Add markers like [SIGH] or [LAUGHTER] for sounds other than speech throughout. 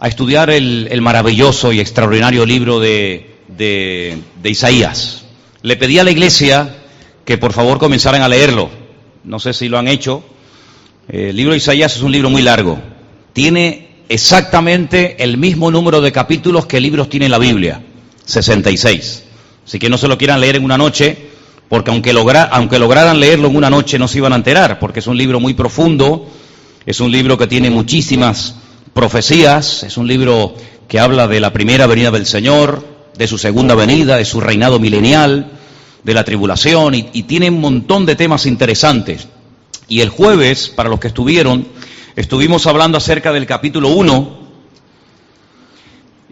a estudiar el, maravilloso y extraordinario libro de, de, Isaías. Le pedí a la iglesia que por favor comenzaran a leerlo. No sé si lo han hecho. El libro de Isaías es un libro muy largo. Tiene exactamente el mismo número de capítulos que libros tiene la Biblia, 66. Así que no se lo quieran leer en una noche, porque aunque, aunque lograran leerlo en una noche no se iban a enterar, porque es un libro muy profundo, es un libro que tiene muchísimas profecías, es un libro que habla de la primera venida del Señor, de su segunda venida, de su reinado milenial, de la tribulación, y, tiene un montón de temas interesantes. Y el jueves, para los que estuvieron, estuvimos hablando acerca del capítulo 1,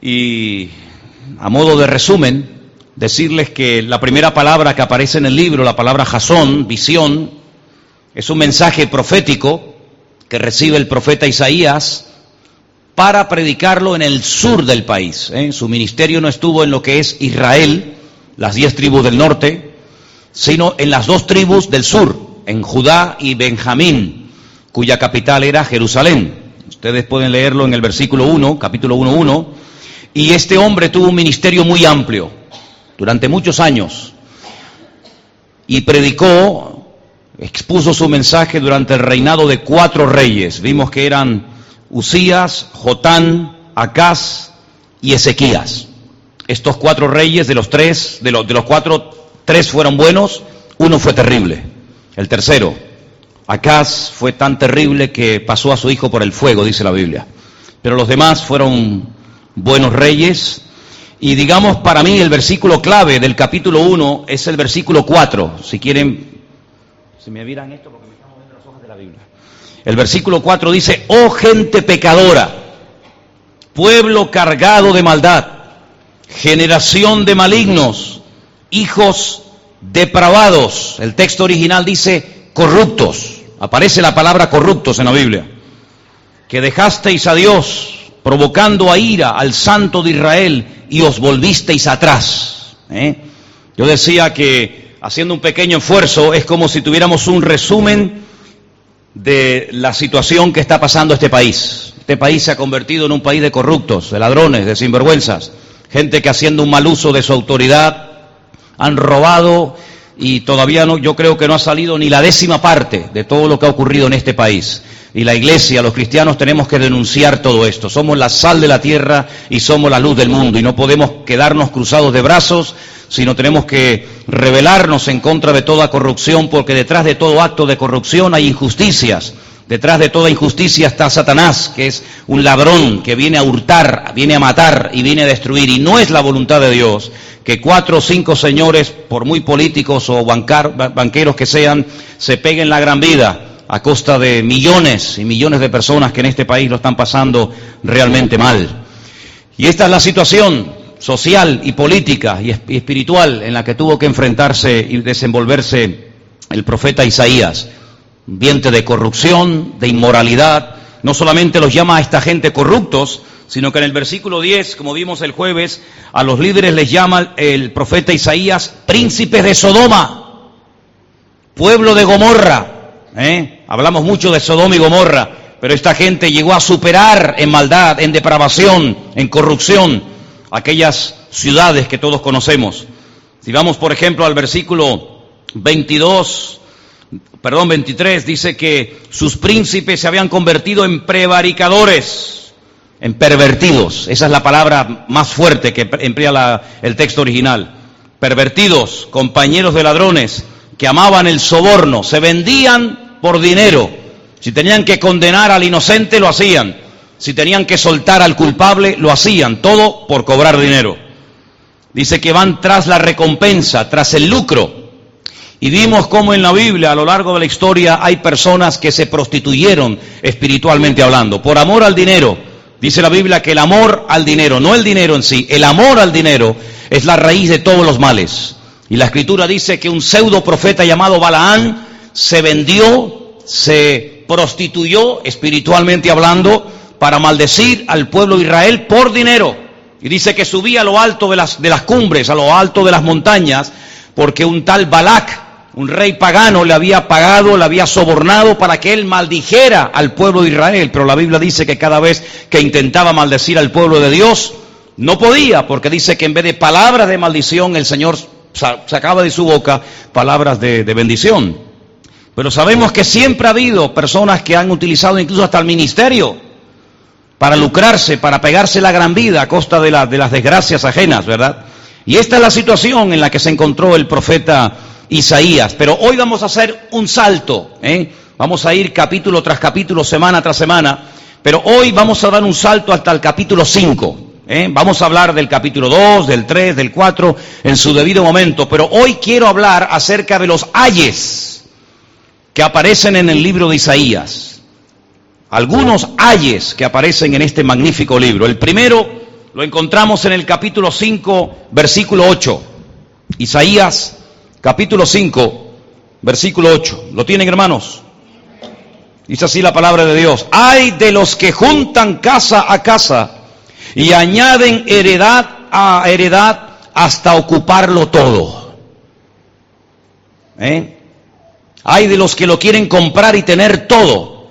y a modo de resumen, decirles que la primera palabra que aparece en el libro, la palabra jasón, visión, es un mensaje profético que recibe el profeta Isaías para predicarlo en el sur del país. ¿eh? Su ministerio no estuvo en lo que es Israel, las diez tribus del norte, sino en las dos tribus del sur, en Judá y Benjamín, cuya capital era Jerusalén. Ustedes pueden leerlo en el versículo 1, capítulo 1.1. Y este hombre tuvo un ministerio muy amplio, durante muchos años, y predicó, expuso su mensaje durante el reinado de cuatro reyes. Vimos que eran Usías, Jotán, Acaz y Ezequías. Estos cuatro reyes de los tres, de los, de los cuatro, tres fueron buenos, uno fue terrible. El tercero, Acaz fue tan terrible que pasó a su hijo por el fuego, dice la Biblia. Pero los demás fueron buenos reyes. Y digamos, para mí el versículo clave del capítulo 1 es el versículo 4. Si quieren, si me vieran esto porque me están moviendo las hojas de la Biblia. El versículo 4 dice, oh gente pecadora, pueblo cargado de maldad, generación de malignos, hijos depravados. El texto original dice corruptos. Aparece la palabra corruptos en la Biblia. Que dejasteis a Dios provocando a ira al santo de Israel y os volvisteis atrás. ¿eh? Yo decía que haciendo un pequeño esfuerzo es como si tuviéramos un resumen de la situación que está pasando este país. Este país se ha convertido en un país de corruptos, de ladrones, de sinvergüenzas, gente que haciendo un mal uso de su autoridad han robado y todavía no, yo creo que no ha salido ni la décima parte de todo lo que ha ocurrido en este país. Y la iglesia, los cristianos tenemos que denunciar todo esto. Somos la sal de la tierra y somos la luz del mundo y no podemos quedarnos cruzados de brazos sino tenemos que rebelarnos en contra de toda corrupción, porque detrás de todo acto de corrupción hay injusticias. Detrás de toda injusticia está Satanás, que es un ladrón que viene a hurtar, viene a matar y viene a destruir. Y no es la voluntad de Dios que cuatro o cinco señores, por muy políticos o banqueros que sean, se peguen la gran vida a costa de millones y millones de personas que en este país lo están pasando realmente mal. Y esta es la situación social y política y espiritual en la que tuvo que enfrentarse y desenvolverse el profeta Isaías. Ambiente de corrupción, de inmoralidad. No solamente los llama a esta gente corruptos, sino que en el versículo 10, como vimos el jueves, a los líderes les llama el profeta Isaías príncipes de Sodoma, pueblo de Gomorra. ¿eh? Hablamos mucho de Sodoma y Gomorra, pero esta gente llegó a superar en maldad, en depravación, en corrupción aquellas ciudades que todos conocemos. Si vamos, por ejemplo, al versículo 22, perdón, 23, dice que sus príncipes se habían convertido en prevaricadores, en pervertidos. Esa es la palabra más fuerte que emplea el texto original. Pervertidos, compañeros de ladrones, que amaban el soborno, se vendían por dinero. Si tenían que condenar al inocente, lo hacían. Si tenían que soltar al culpable, lo hacían, todo por cobrar dinero. Dice que van tras la recompensa, tras el lucro. Y vimos cómo en la Biblia, a lo largo de la historia, hay personas que se prostituyeron espiritualmente hablando, por amor al dinero. Dice la Biblia que el amor al dinero, no el dinero en sí, el amor al dinero es la raíz de todos los males. Y la escritura dice que un pseudo profeta llamado Balaán se vendió, se prostituyó espiritualmente hablando, para maldecir al pueblo de Israel por dinero. Y dice que subía a lo alto de las, de las cumbres, a lo alto de las montañas, porque un tal Balac, un rey pagano le había pagado, le había sobornado para que él maldijera al pueblo de Israel, pero la Biblia dice que cada vez que intentaba maldecir al pueblo de Dios, no podía, porque dice que en vez de palabras de maldición, el Señor sacaba de su boca palabras de, bendición. Pero sabemos que siempre ha habido personas que han utilizado incluso hasta el ministerio para lucrarse, para pegarse la gran vida a costa de, las desgracias ajenas, ¿verdad? Y esta es la situación en la que se encontró el profeta Isaías. Pero hoy vamos a hacer un salto. ¿eh? Vamos a ir capítulo tras capítulo, semana tras semana. Pero hoy vamos a dar un salto hasta el capítulo 5. ¿eh? Vamos a hablar del capítulo 2, del 3, del 4 en su debido momento. Pero hoy quiero hablar acerca de los ayes que aparecen en el libro de Isaías. Algunos ayes que aparecen en este magnífico libro. El primero lo encontramos en el capítulo 5, versículo 8. Isaías capítulo 5, versículo 8. ¿Lo tienen hermanos? Dice así la palabra de Dios. Hay de los que juntan casa a casa y añaden heredad a heredad hasta ocuparlo todo. ¿Eh? Hay de los que lo quieren comprar y tener todo.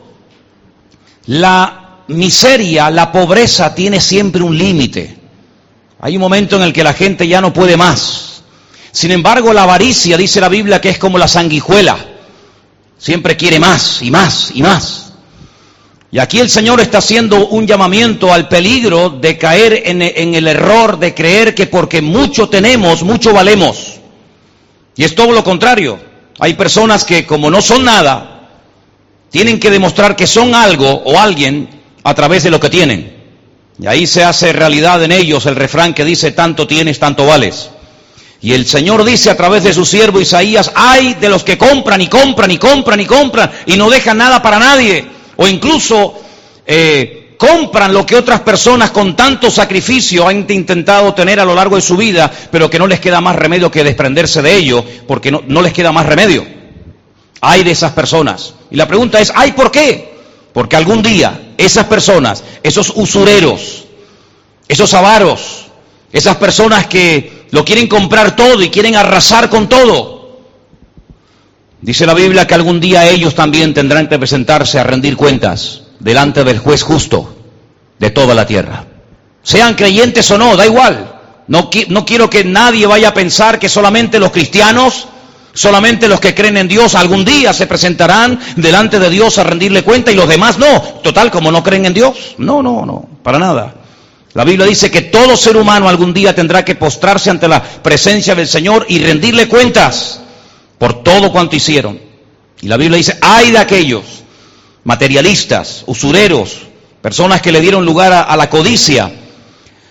La miseria, la pobreza tiene siempre un límite. Hay un momento en el que la gente ya no puede más. Sin embargo, la avaricia, dice la Biblia, que es como la sanguijuela. Siempre quiere más y más y más. Y aquí el Señor está haciendo un llamamiento al peligro de caer en, el error de creer que porque mucho tenemos, mucho valemos. Y es todo lo contrario. Hay personas que como no son nada, tienen que demostrar que son algo o alguien a través de lo que tienen. Y ahí se hace realidad en ellos el refrán que dice, tanto tienes, tanto vales. Y el Señor dice a través de su siervo Isaías, hay de los que compran y compran y compran y compran y no dejan nada para nadie. O incluso eh, compran lo que otras personas con tanto sacrificio han intentado tener a lo largo de su vida, pero que no les queda más remedio que desprenderse de ello, porque no, no les queda más remedio. Hay de esas personas. Y la pregunta es, ¿hay por qué? Porque algún día esas personas, esos usureros, esos avaros, esas personas que lo quieren comprar todo y quieren arrasar con todo. Dice la Biblia que algún día ellos también tendrán que presentarse a rendir cuentas delante del juez justo de toda la tierra. Sean creyentes o no, da igual. No, no quiero que nadie vaya a pensar que solamente los cristianos, solamente los que creen en Dios algún día se presentarán delante de Dios a rendirle cuenta y los demás no. Total, como no creen en Dios. No, no, no, para nada. La Biblia dice que todo ser humano algún día tendrá que postrarse ante la presencia del Señor y rendirle cuentas por todo cuanto hicieron. Y la Biblia dice, hay de aquellos materialistas, usureros, personas que le dieron lugar a, la codicia,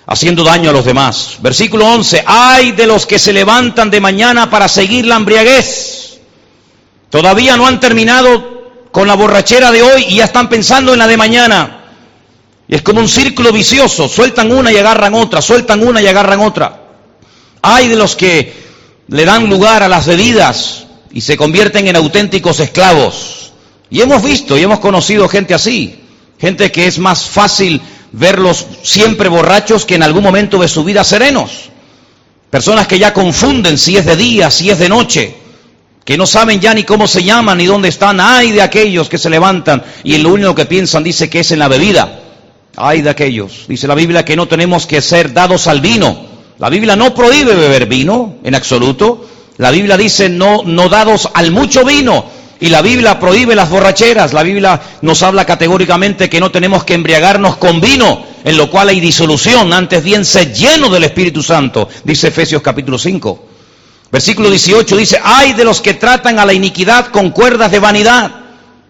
haciendo daño a los demás. Versículo 11, hay de los que se levantan de mañana para seguir la embriaguez. Todavía no han terminado con la borrachera de hoy y ya están pensando en la de mañana. Y es como un círculo vicioso, sueltan una y agarran otra, sueltan una y agarran otra. Hay de los que le dan lugar a las bebidas y se convierten en auténticos esclavos. Y hemos visto y hemos conocido gente así, gente que es más fácil verlos siempre borrachos que en algún momento de su vida serenos. Personas que ya confunden si es de día, si es de noche, que no saben ya ni cómo se llaman ni dónde están. Hay de aquellos que se levantan y lo único que piensan dice que es en la bebida. Ay de aquellos. Dice la Biblia que no tenemos que ser dados al vino. La Biblia no prohíbe beber vino en absoluto. La Biblia dice no, no dados al mucho vino. Y la Biblia prohíbe las borracheras. La Biblia nos habla categóricamente que no tenemos que embriagarnos con vino, en lo cual hay disolución. Antes bien, ser lleno del Espíritu Santo, dice Efesios capítulo 5. Versículo 18 dice, ay de los que tratan a la iniquidad con cuerdas de vanidad,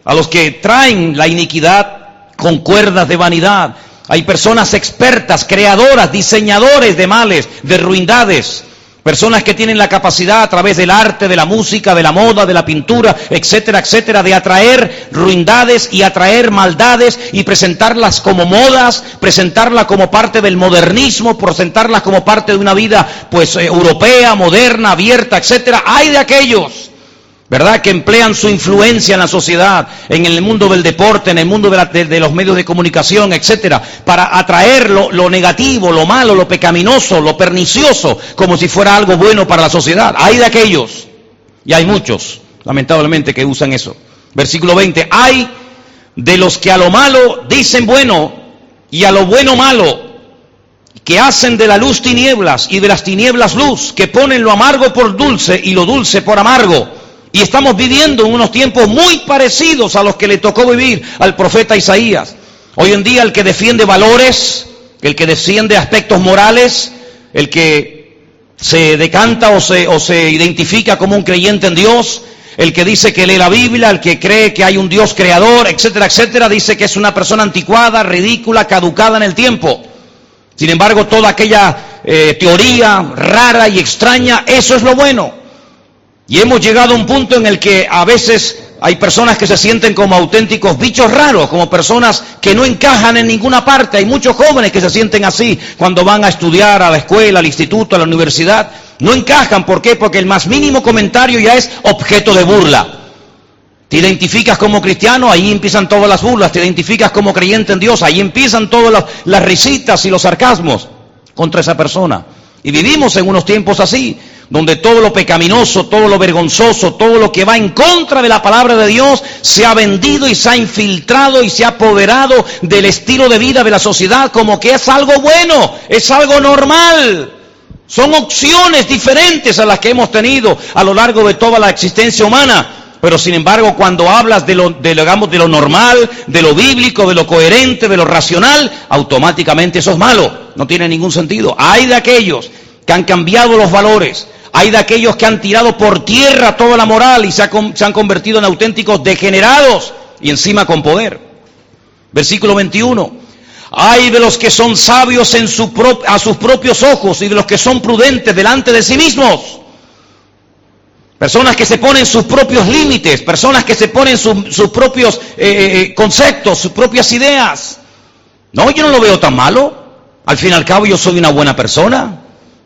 a los que traen la iniquidad con cuerdas de vanidad. Hay personas expertas, creadoras, diseñadores de males, de ruindades. Personas que tienen la capacidad a través del arte, de la música, de la moda, de la pintura, etcétera, etcétera, de atraer ruindades y atraer maldades y presentarlas como modas, presentarlas como parte del modernismo, presentarlas como parte de una vida pues eh, europea, moderna, abierta, etcétera. Hay de aquellos ¿verdad? Que emplean su influencia en la sociedad, en el mundo del deporte, en el mundo de, los medios de comunicación, etcétera, para atraer lo, lo, negativo, lo malo, lo pecaminoso, lo pernicioso, como si fuera algo bueno para la sociedad. Hay de aquellos, y hay muchos, lamentablemente, que usan eso. Versículo 20, hay de los que a lo malo dicen bueno y a lo bueno malo, que hacen de la luz tinieblas y de las tinieblas luz, que ponen lo amargo por dulce y lo dulce por amargo. Y estamos viviendo en unos tiempos muy parecidos a los que le tocó vivir al profeta Isaías. Hoy en día el que defiende valores, el que defiende aspectos morales, el que se decanta o se, o se identifica como un creyente en Dios, el que dice que lee la Biblia, el que cree que hay un Dios creador, etcétera, etcétera, dice que es una persona anticuada, ridícula, caducada en el tiempo. Sin embargo, toda aquella eh, teoría rara y extraña, eso es lo bueno. Y hemos llegado a un punto en el que a veces hay personas que se sienten como auténticos bichos raros, como personas que no encajan en ninguna parte. Hay muchos jóvenes que se sienten así cuando van a estudiar a la escuela, al instituto, a la universidad. No encajan, ¿por qué? Porque el más mínimo comentario ya es objeto de burla. Te identificas como cristiano, ahí empiezan todas las burlas. Te identificas como creyente en Dios, ahí empiezan todas las, las risitas y los sarcasmos contra esa persona. Y vivimos en unos tiempos así donde todo lo pecaminoso, todo lo vergonzoso, todo lo que va en contra de la palabra de Dios se ha vendido y se ha infiltrado y se ha apoderado del estilo de vida de la sociedad como que es algo bueno, es algo normal. Son opciones diferentes a las que hemos tenido a lo largo de toda la existencia humana. Pero sin embargo, cuando hablas de lo, de, digamos, de lo normal, de lo bíblico, de lo coherente, de lo racional, automáticamente eso es malo. No tiene ningún sentido. Hay de aquellos que han cambiado los valores, hay de aquellos que han tirado por tierra toda la moral y se, han convertido en auténticos degenerados y encima con poder. Versículo 21. Hay de los que son sabios en su a sus propios ojos y de los que son prudentes delante de sí mismos. Personas que se ponen sus propios límites, personas que se ponen sus propios eh, eh, eh, conceptos, sus propias ideas. No, yo no lo veo tan malo. Al fin y al cabo yo soy una buena persona.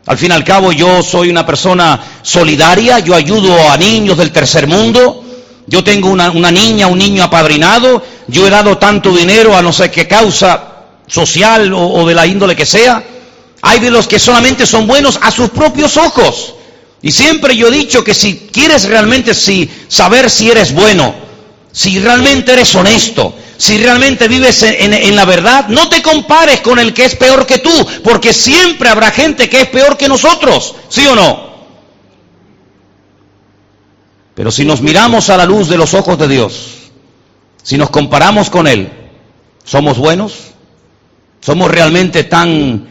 Al fin y al cabo yo soy una persona solidaria, yo ayudo a niños del tercer mundo, yo tengo una, niña, un niño apadrinado, yo he dado tanto dinero a no sé qué causa social o, o de la índole que sea. Hay de los que solamente son buenos a sus propios ojos. Y siempre yo he dicho que si quieres realmente si, saber si eres bueno, si realmente eres honesto, si realmente vives en, la verdad, no te compares con el que es peor que tú, porque siempre habrá gente que es peor que nosotros, ¿sí o no? Pero si nos miramos a la luz de los ojos de Dios, si nos comparamos con Él, ¿somos buenos? ¿Somos realmente tan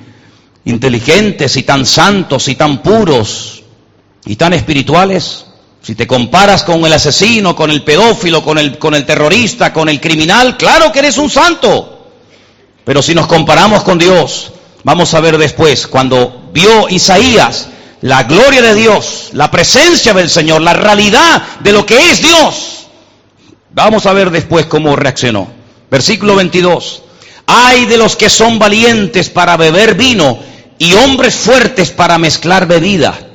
inteligentes y tan santos y tan puros y tan espirituales? Si te comparas con el asesino, con el pedófilo, con el, con el terrorista, con el criminal, claro que eres un santo. Pero si nos comparamos con Dios, vamos a ver después, cuando vio Isaías la gloria de Dios, la presencia del Señor, la realidad de lo que es Dios, vamos a ver después cómo reaccionó. Versículo 22. Hay de los que son valientes para beber vino y hombres fuertes para mezclar bebida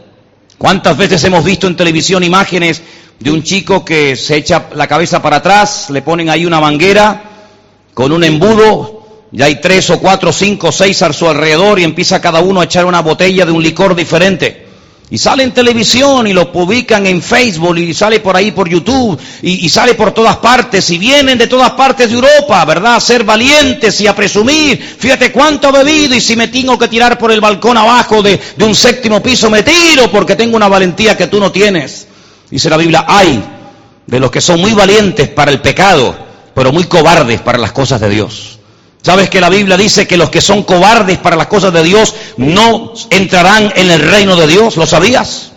¿Cuántas veces hemos visto en televisión imágenes de un chico que se echa la cabeza para atrás, le ponen ahí una manguera con un embudo, ya hay tres o cuatro, cinco, seis a su alrededor y empieza cada uno a echar una botella de un licor diferente? Y sale en televisión y lo publican en Facebook y sale por ahí por YouTube y, sale por todas partes y vienen de todas partes de Europa, ¿verdad? A ser valientes y a presumir. Fíjate cuánto he bebido y si me tengo que tirar por el balcón abajo de, de un séptimo piso me tiro porque tengo una valentía que tú no tienes. Dice la Biblia, hay de los que son muy valientes para el pecado, pero muy cobardes para las cosas de Dios. ¿Sabes que la Biblia dice que los que son cobardes para las cosas de Dios no entrarán en el reino de Dios? ¿Lo sabías?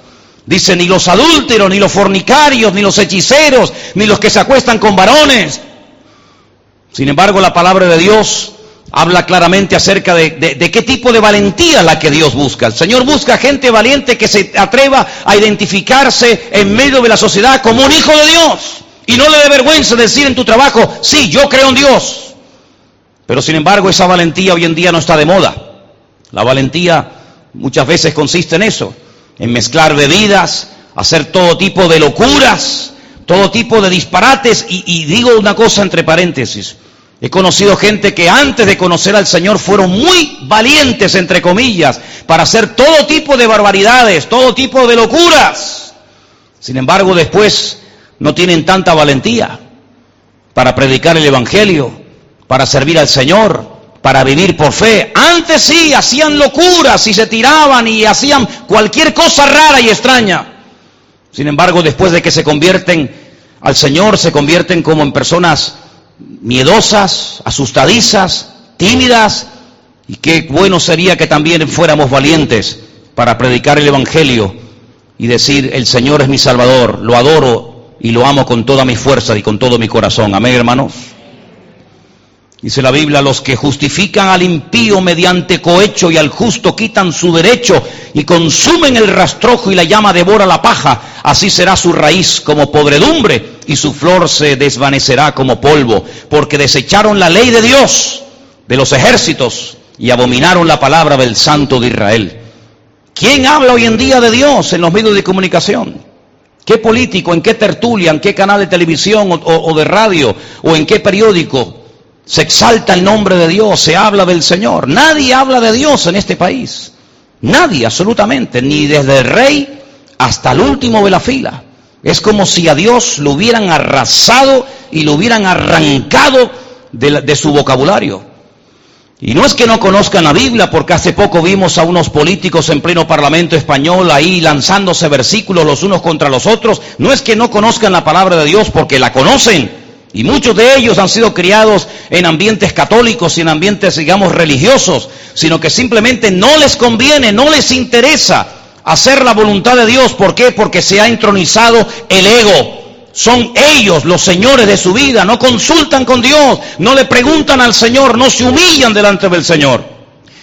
Dice, ni los adúlteros, ni los fornicarios, ni los hechiceros, ni los que se acuestan con varones. Sin embargo, la palabra de Dios habla claramente acerca de, qué tipo de valentía la que Dios busca. El Señor busca gente valiente que se atreva a identificarse en medio de la sociedad como un hijo de Dios. Y no le dé vergüenza decir en tu trabajo, sí, yo creo en Dios. Pero sin embargo esa valentía hoy en día no está de moda. La valentía muchas veces consiste en eso, en mezclar bebidas, hacer todo tipo de locuras, todo tipo de disparates. Y, digo una cosa entre paréntesis, he conocido gente que antes de conocer al Señor fueron muy valientes, entre comillas, para hacer todo tipo de barbaridades, todo tipo de locuras. Sin embargo, después no tienen tanta valentía para predicar el Evangelio, para servir al Señor, para vivir por fe. Antes sí, hacían locuras y se tiraban y hacían cualquier cosa rara y extraña. Sin embargo, después de que se convierten al Señor, se convierten como en personas miedosas, asustadizas, tímidas, y qué bueno sería que también fuéramos valientes para predicar el Evangelio y decir, el Señor es mi Salvador, lo adoro y lo amo con toda mi fuerza y con todo mi corazón. Amén, hermanos. Dice la Biblia, los que justifican al impío mediante cohecho y al justo quitan su derecho y consumen el rastrojo y la llama devora la paja, así será su raíz como podredumbre y su flor se desvanecerá como polvo, porque desecharon la ley de Dios, de los ejércitos, y abominaron la palabra del Santo de Israel. ¿Quién habla hoy en día de Dios en los medios de comunicación? ¿Qué político, en qué tertulia, en qué canal de televisión o, o de radio o en qué periódico? Se exalta el nombre de Dios, se habla del Señor. Nadie habla de Dios en este país. Nadie, absolutamente. Ni desde el rey hasta el último de la fila. Es como si a Dios lo hubieran arrasado y lo hubieran arrancado de, su vocabulario. Y no es que no conozcan la Biblia, porque hace poco vimos a unos políticos en pleno Parlamento español ahí lanzándose versículos los unos contra los otros. No es que no conozcan la palabra de Dios, porque la conocen y muchos de ellos han sido criados en ambientes católicos y en ambientes, digamos, religiosos, sino que simplemente no les conviene, no les interesa hacer la voluntad de Dios. ¿Por qué? Porque se ha entronizado el ego. Son ellos los señores de su vida, no consultan con Dios, no le preguntan al Señor, no se humillan delante del Señor.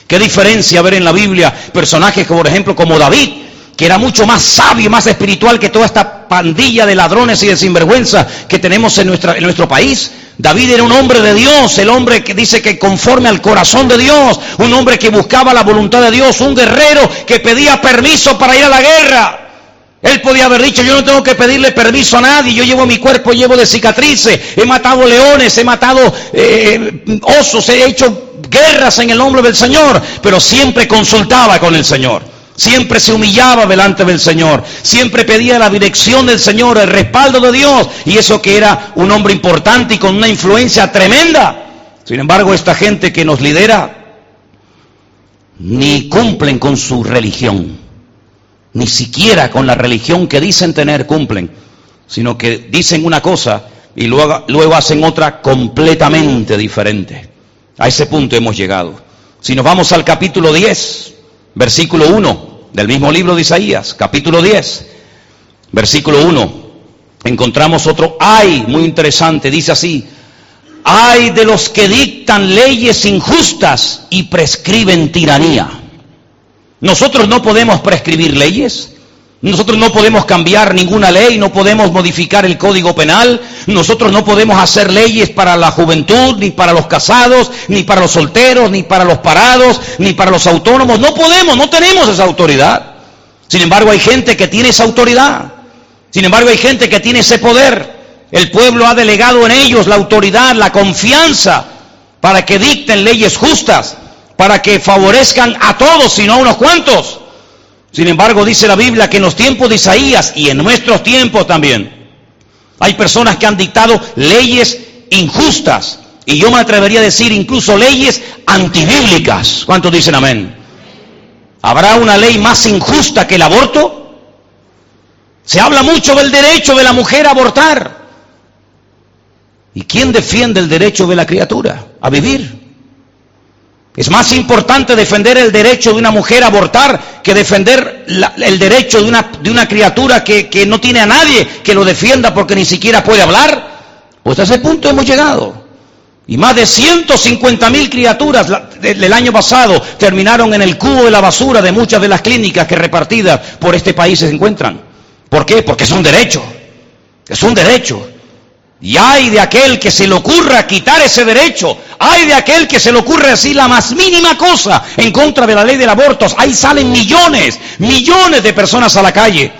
¿Qué diferencia ver en la Biblia personajes, por ejemplo, como David, que era mucho más sabio, más espiritual que toda esta pandilla de ladrones y de sinvergüenza que tenemos en nuestro país. David era un hombre de Dios, el hombre que dice que conforme al corazón de Dios, un hombre que buscaba la voluntad de Dios, un guerrero que pedía permiso para ir a la guerra. Él podía haber dicho, yo no tengo que pedirle permiso a nadie, yo llevo mi cuerpo llevo de cicatrices, he matado leones, he matado eh, osos, he hecho guerras en el nombre del Señor, pero siempre consultaba con el Señor. Siempre se humillaba delante del Señor, siempre pedía la dirección del Señor, el respaldo de Dios, y eso que era un hombre importante y con una influencia tremenda. Sin embargo, esta gente que nos lidera ni cumplen con su religión, ni siquiera con la religión que dicen tener cumplen, sino que dicen una cosa y luego, luego hacen otra completamente diferente. A ese punto hemos llegado. Si nos vamos al capítulo 10, versículo 1 del mismo libro de Isaías, capítulo 10, versículo 1, encontramos otro ay muy interesante, dice así, ay de los que dictan leyes injustas y prescriben tiranía. Nosotros no podemos prescribir leyes, nosotros no podemos cambiar ninguna ley, no podemos modificar el código penal, nosotros no podemos hacer leyes para la juventud, ni para los casados, ni para los solteros, ni para los parados, ni para los autónomos. No podemos, no tenemos esa autoridad. Sin embargo, hay gente que tiene esa autoridad. Sin embargo, hay gente que tiene ese poder. El pueblo ha delegado en ellos la autoridad, la confianza, para que dicten leyes justas, para que favorezcan a todos y no a unos cuantos. Sin embargo, dice la Biblia que en los tiempos de Isaías y en nuestros tiempos también, hay personas que han dictado leyes injustas. Y yo me atrevería a decir incluso leyes antibíblicas. ¿Cuántos dicen amén? ¿Habrá una ley más injusta que el aborto? Se habla mucho del derecho de la mujer a abortar. ¿Y quién defiende el derecho de la criatura a vivir? Es más importante defender el derecho de una mujer a abortar que defender el derecho de una, de una criatura que, no tiene a nadie que lo defienda porque ni siquiera puede hablar. Pues a ese punto hemos llegado. Y más de 150 mil criaturas del año pasado terminaron en el cubo de la basura de muchas de las clínicas que repartidas por este país se encuentran. ¿Por qué? Porque es un derecho. Es un derecho. Y hay de aquel que se le ocurra quitar ese derecho. Hay de aquel que se le ocurra decir la más mínima cosa en contra de la ley del aborto. Ahí salen millones, millones de personas a la calle.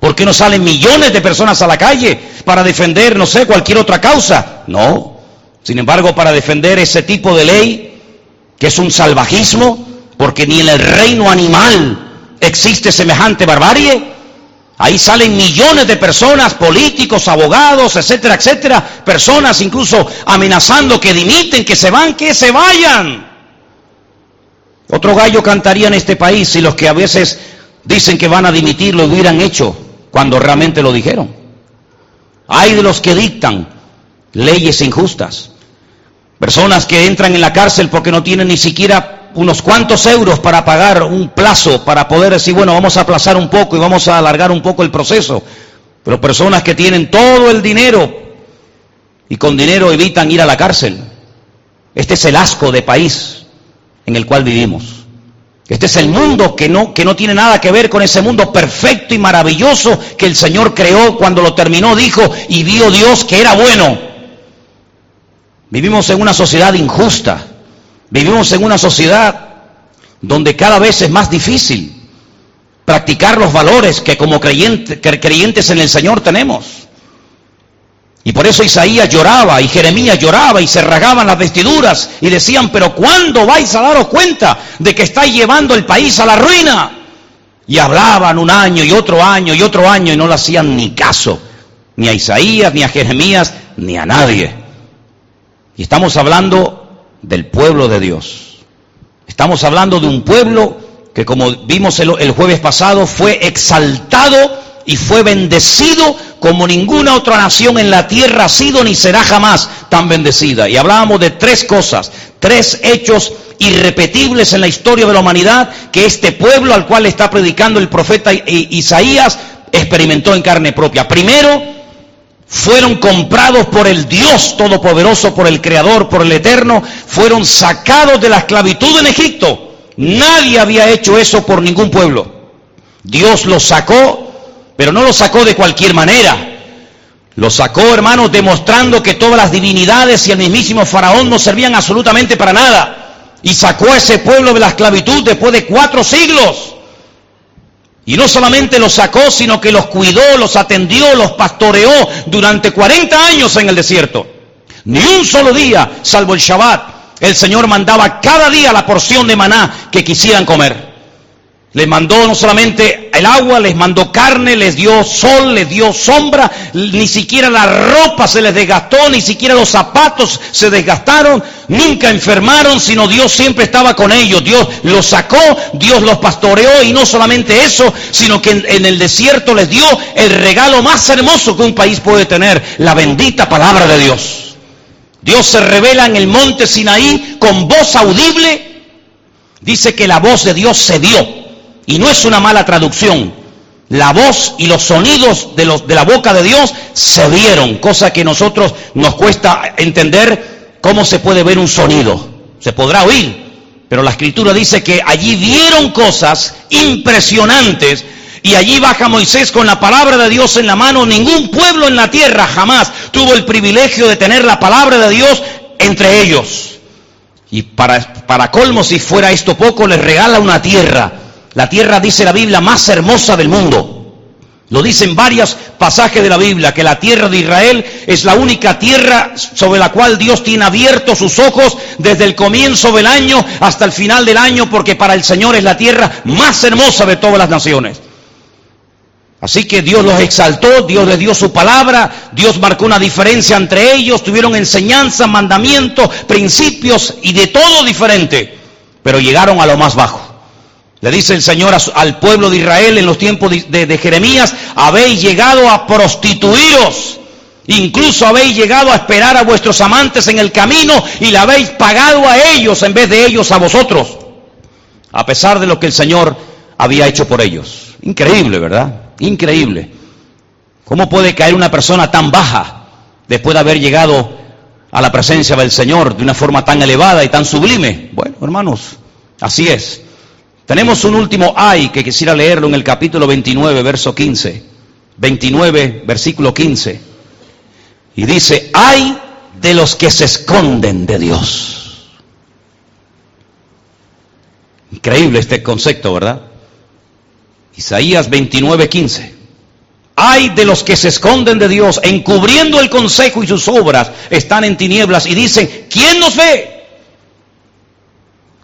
¿Por qué no salen millones de personas a la calle para defender, no sé, cualquier otra causa? No. Sin embargo, para defender ese tipo de ley, que es un salvajismo, porque ni en el reino animal existe semejante barbarie, Ahí salen millones de personas, políticos, abogados, etcétera, etcétera, personas incluso amenazando que dimiten, que se van, que se vayan. Otro gallo cantaría en este país si los que a veces dicen que van a dimitir lo hubieran hecho cuando realmente lo dijeron. Hay de los que dictan leyes injustas. Personas que entran en la cárcel porque no tienen ni siquiera unos cuantos euros para pagar un plazo, para poder decir, bueno, vamos a aplazar un poco y vamos a alargar un poco el proceso. Pero personas que tienen todo el dinero y con dinero evitan ir a la cárcel. Este es el asco de país en el cual vivimos. Este es el mundo que no, que no tiene nada que ver con ese mundo perfecto y maravilloso que el Señor creó cuando lo terminó, dijo, y vio Dios que era bueno. Vivimos en una sociedad injusta, Vivimos en una sociedad donde cada vez es más difícil practicar los valores que como creyentes en el Señor tenemos. Y por eso Isaías lloraba y Jeremías lloraba y se rasgaban las vestiduras y decían, pero ¿cuándo vais a daros cuenta de que estáis llevando el país a la ruina? Y hablaban un año y otro año y otro año y no le hacían ni caso, ni a Isaías, ni a Jeremías, ni a nadie. Y estamos hablando del pueblo de Dios. Estamos hablando de un pueblo que como vimos el, jueves pasado fue exaltado y fue bendecido como ninguna otra nación en la tierra ha sido ni será jamás tan bendecida. Y hablábamos de tres cosas, tres hechos irrepetibles en la historia de la humanidad que este pueblo al cual está predicando el profeta Isaías experimentó en carne propia. Primero, fueron comprados por el Dios Todopoderoso, por el Creador, por el Eterno, fueron sacados de la esclavitud en Egipto. Nadie había hecho eso por ningún pueblo. Dios los sacó, pero no los sacó de cualquier manera. Los sacó, hermanos, demostrando que todas las divinidades y el mismísimo faraón no servían absolutamente para nada. Y sacó a ese pueblo de la esclavitud después de cuatro siglos. Y no solamente los sacó, sino que los cuidó, los atendió, los pastoreó durante 40 años en el desierto. Ni un solo día, salvo el Shabbat, el Señor mandaba cada día la porción de maná que quisieran comer. Les mandó no solamente el agua, les mandó carne, les dio sol, les dio sombra, ni siquiera la ropa se les desgastó, ni siquiera los zapatos se desgastaron, nunca enfermaron, sino Dios siempre estaba con ellos. Dios los sacó, Dios los pastoreó y no solamente eso, sino que en, el desierto les dio el regalo más hermoso que un país puede tener, la bendita palabra de Dios. Dios se revela en el monte Sinaí con voz audible. Dice que la voz de Dios se dio y no es una mala traducción. La voz y los sonidos de, los, de la boca de Dios se vieron, cosa que nosotros nos cuesta entender cómo se puede ver un sonido. Se podrá oír, pero la escritura dice que allí vieron cosas impresionantes y allí baja Moisés con la palabra de Dios en la mano. Ningún pueblo en la tierra jamás tuvo el privilegio de tener la palabra de Dios entre ellos. Y para, para colmo, si fuera esto poco, les regala una tierra la tierra, dice la Biblia, más hermosa del mundo. Lo dicen varios pasajes de la Biblia, que la tierra de Israel es la única tierra sobre la cual Dios tiene abiertos sus ojos desde el comienzo del año hasta el final del año, porque para el Señor es la tierra más hermosa de todas las naciones. Así que Dios los exaltó, Dios les dio su palabra, Dios marcó una diferencia entre ellos, tuvieron enseñanza, mandamientos, principios y de todo diferente, pero llegaron a lo más bajo. Le dice el Señor al pueblo de Israel en los tiempos de, Jeremías, habéis llegado a prostituiros, incluso habéis llegado a esperar a vuestros amantes en el camino y le habéis pagado a ellos en vez de ellos a vosotros, a pesar de lo que el Señor había hecho por ellos. Increíble, ¿verdad? Increíble. ¿Cómo puede caer una persona tan baja después de haber llegado a la presencia del Señor de una forma tan elevada y tan sublime? Bueno, hermanos, así es. Tenemos un último ay que quisiera leerlo en el capítulo 29, verso 15. 29, versículo 15. Y dice, ay de los que se esconden de Dios. Increíble este concepto, ¿verdad? Isaías 29, 15. Ay de los que se esconden de Dios, encubriendo el consejo y sus obras, están en tinieblas y dicen, ¿quién nos ve?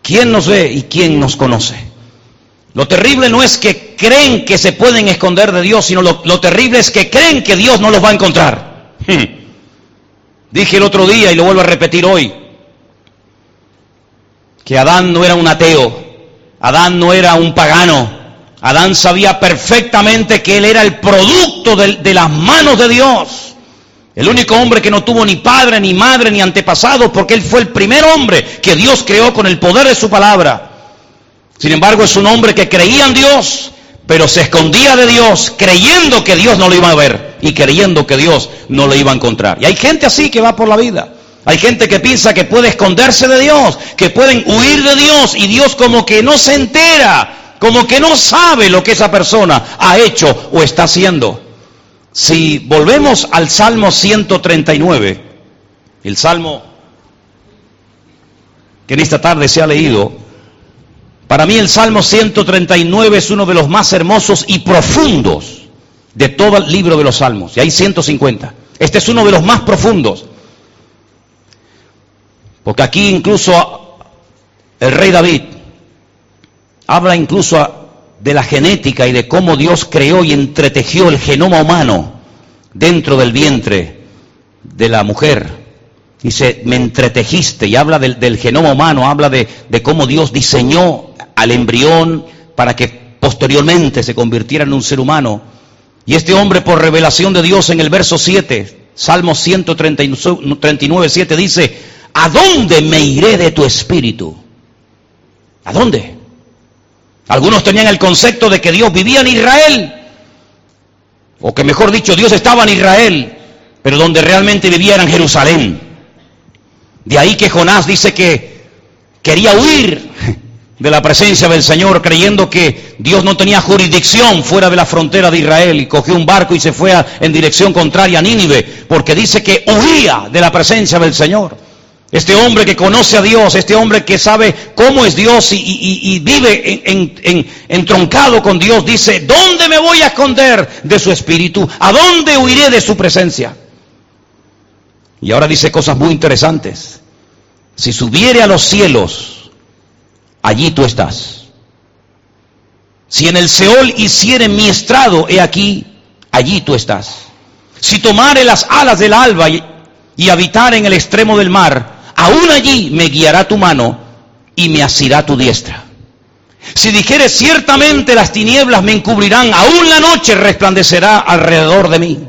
¿Quién nos ve y quién nos conoce? Lo terrible no es que creen que se pueden esconder de Dios, sino lo, terrible es que creen que Dios no los va a encontrar. Hmm. Dije el otro día y lo vuelvo a repetir hoy, que Adán no era un ateo, Adán no era un pagano, Adán sabía perfectamente que él era el producto de, de las manos de Dios. El único hombre que no tuvo ni padre, ni madre, ni antepasado, porque él fue el primer hombre que Dios creó con el poder de su palabra. Sin embargo, es un hombre que creía en Dios, pero se escondía de Dios, creyendo que Dios no lo iba a ver y creyendo que Dios no lo iba a encontrar. Y hay gente así que va por la vida. Hay gente que piensa que puede esconderse de Dios, que pueden huir de Dios y Dios como que no se entera, como que no sabe lo que esa persona ha hecho o está haciendo. Si volvemos al Salmo 139, el Salmo que en esta tarde se ha leído, para mí el Salmo 139 es uno de los más hermosos y profundos de todo el libro de los Salmos. Y hay 150. Este es uno de los más profundos. Porque aquí incluso el rey David habla incluso de la genética y de cómo Dios creó y entretejió el genoma humano dentro del vientre de la mujer. Dice, me entretejiste y habla del, genoma humano, habla de, cómo Dios diseñó al embrión para que posteriormente se convirtiera en un ser humano. Y este hombre, por revelación de Dios en el verso 7, Salmo 139, 7, dice, ¿a dónde me iré de tu espíritu? ¿A dónde? Algunos tenían el concepto de que Dios vivía en Israel, o que mejor dicho, Dios estaba en Israel, pero donde realmente vivía era en Jerusalén. De ahí que Jonás dice que quería huir de la presencia del Señor, creyendo que Dios no tenía jurisdicción fuera de la frontera de Israel, y cogió un barco y se fue en dirección contraria a Nínive, porque dice que huía de la presencia del Señor. Este hombre que conoce a Dios, este hombre que sabe cómo es Dios y, vive en, entroncado con Dios, dice, ¿dónde me voy a esconder de su espíritu? ¿A dónde huiré de su presencia? Y ahora dice cosas muy interesantes. Si subiere a los cielos, allí tú estás. Si en el Seol hiciere mi estrado, he aquí, allí tú estás. Si tomare las alas del alba y, y habitar en el extremo del mar, aún allí me guiará tu mano y me asirá tu diestra. Si dijere ciertamente las tinieblas me encubrirán, aún la noche resplandecerá alrededor de mí.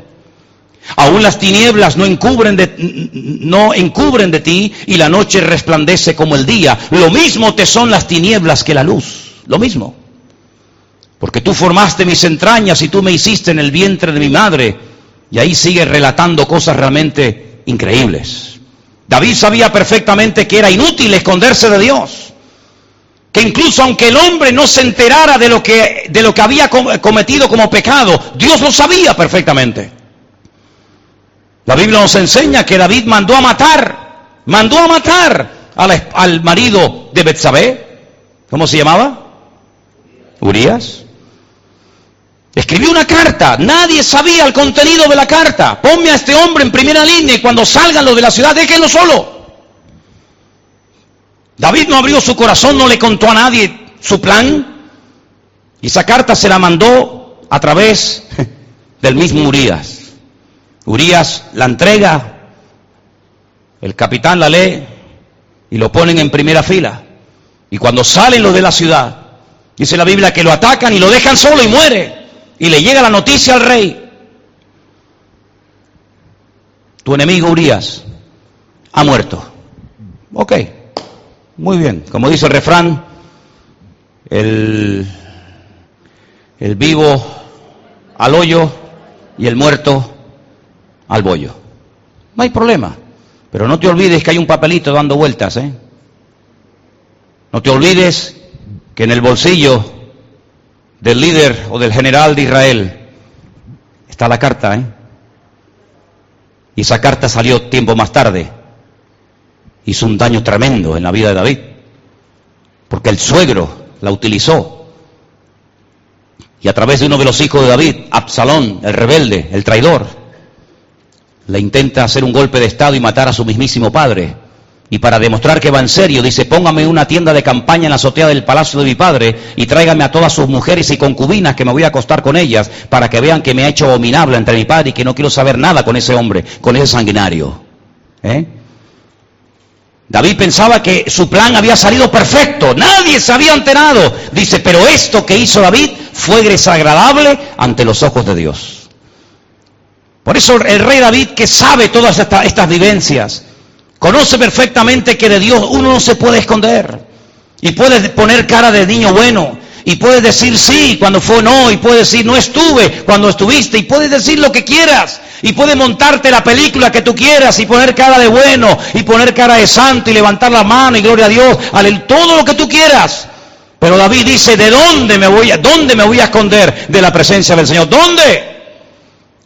Aún las tinieblas no encubren, de, no encubren de ti y la noche resplandece como el día. Lo mismo te son las tinieblas que la luz. Lo mismo. Porque tú formaste mis entrañas y tú me hiciste en el vientre de mi madre. Y ahí sigue relatando cosas realmente increíbles. David sabía perfectamente que era inútil esconderse de Dios. Que incluso aunque el hombre no se enterara de lo que, de lo que había cometido como pecado, Dios lo sabía perfectamente. La Biblia nos enseña que David mandó a matar, mandó a matar al, marido de Betsabé. ¿Cómo se llamaba? Urias. Escribió una carta, nadie sabía el contenido de la carta. Ponme a este hombre en primera línea y cuando salgan los de la ciudad, déjenlo solo. David no abrió su corazón, no le contó a nadie su plan. Y esa carta se la mandó a través [LAUGHS] del mismo Urias. Urias la entrega, el capitán la lee y lo ponen en primera fila. Y cuando salen los de la ciudad, dice la Biblia que lo atacan y lo dejan solo y muere y le llega la noticia al rey. Tu enemigo Urias ha muerto. Ok, muy bien. Como dice el refrán, el, el vivo al hoyo y el muerto al bollo. No hay problema. Pero no te olvides que hay un papelito dando vueltas, ¿eh? No te olvides que en el bolsillo del líder o del general de Israel. Está la carta, ¿eh? Y esa carta salió tiempo más tarde. Hizo un daño tremendo en la vida de David. Porque el suegro la utilizó. Y a través de uno de los hijos de David, Absalón, el rebelde, el traidor, le intenta hacer un golpe de estado y matar a su mismísimo padre. Y para demostrar que va en serio, dice, póngame una tienda de campaña en la azotea del palacio de mi padre y tráigame a todas sus mujeres y concubinas que me voy a acostar con ellas para que vean que me ha hecho abominable entre mi padre y que no quiero saber nada con ese hombre, con ese sanguinario. ¿Eh? David pensaba que su plan había salido perfecto, nadie se había enterado. Dice, pero esto que hizo David fue desagradable ante los ojos de Dios. Por eso el rey David, que sabe todas estas vivencias, Conoce perfectamente que de Dios uno no se puede esconder. Y puede poner cara de niño bueno. Y puede decir sí cuando fue no. Y puede decir no estuve cuando estuviste. Y puede decir lo que quieras. Y puede montarte la película que tú quieras. Y poner cara de bueno. Y poner cara de santo. Y levantar la mano. Y gloria a Dios. Todo lo que tú quieras. Pero David dice, ¿de dónde me voy a, dónde me voy a esconder de la presencia del Señor? ¿Dónde?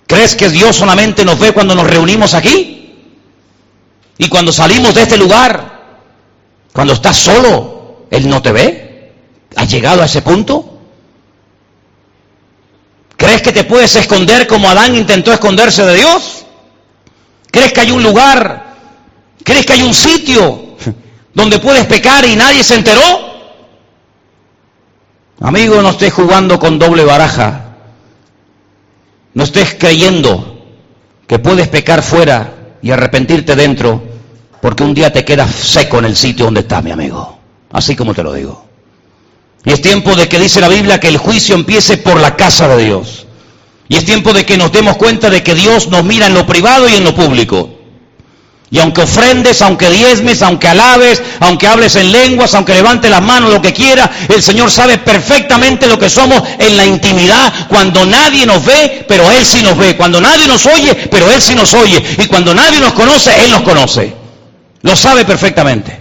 ¿Crees que Dios solamente nos ve cuando nos reunimos aquí? Y cuando salimos de este lugar, cuando estás solo, Él no te ve. ¿Has llegado a ese punto? ¿Crees que te puedes esconder como Adán intentó esconderse de Dios? ¿Crees que hay un lugar? ¿Crees que hay un sitio donde puedes pecar y nadie se enteró? Amigo, no estés jugando con doble baraja. No estés creyendo que puedes pecar fuera y arrepentirte dentro porque un día te quedas seco en el sitio donde estás, mi amigo. Así como te lo digo. Y es tiempo de que dice la Biblia que el juicio empiece por la casa de Dios. Y es tiempo de que nos demos cuenta de que Dios nos mira en lo privado y en lo público. Y aunque ofrendes, aunque diezmes, aunque alabes, aunque hables en lenguas, aunque levantes las manos, lo que quiera, el Señor sabe perfectamente lo que somos en la intimidad, cuando nadie nos ve, pero Él sí nos ve, cuando nadie nos oye, pero Él sí nos oye, y cuando nadie nos conoce, Él nos conoce. Lo sabe perfectamente.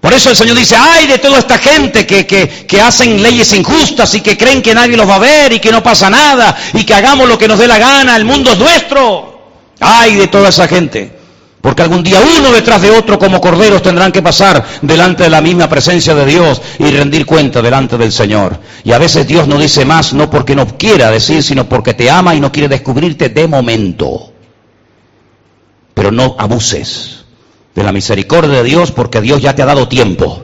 Por eso el Señor dice, ay de toda esta gente que, que, hacen leyes injustas y que creen que nadie los va a ver y que no pasa nada y que hagamos lo que nos dé la gana, el mundo es nuestro. Ay de toda esa gente. Porque algún día uno detrás de otro como corderos tendrán que pasar delante de la misma presencia de Dios y rendir cuenta delante del Señor. Y a veces Dios no dice más, no porque no quiera decir, sino porque te ama y no quiere descubrirte de momento. Pero no abuses de la misericordia de Dios porque Dios ya te ha dado tiempo.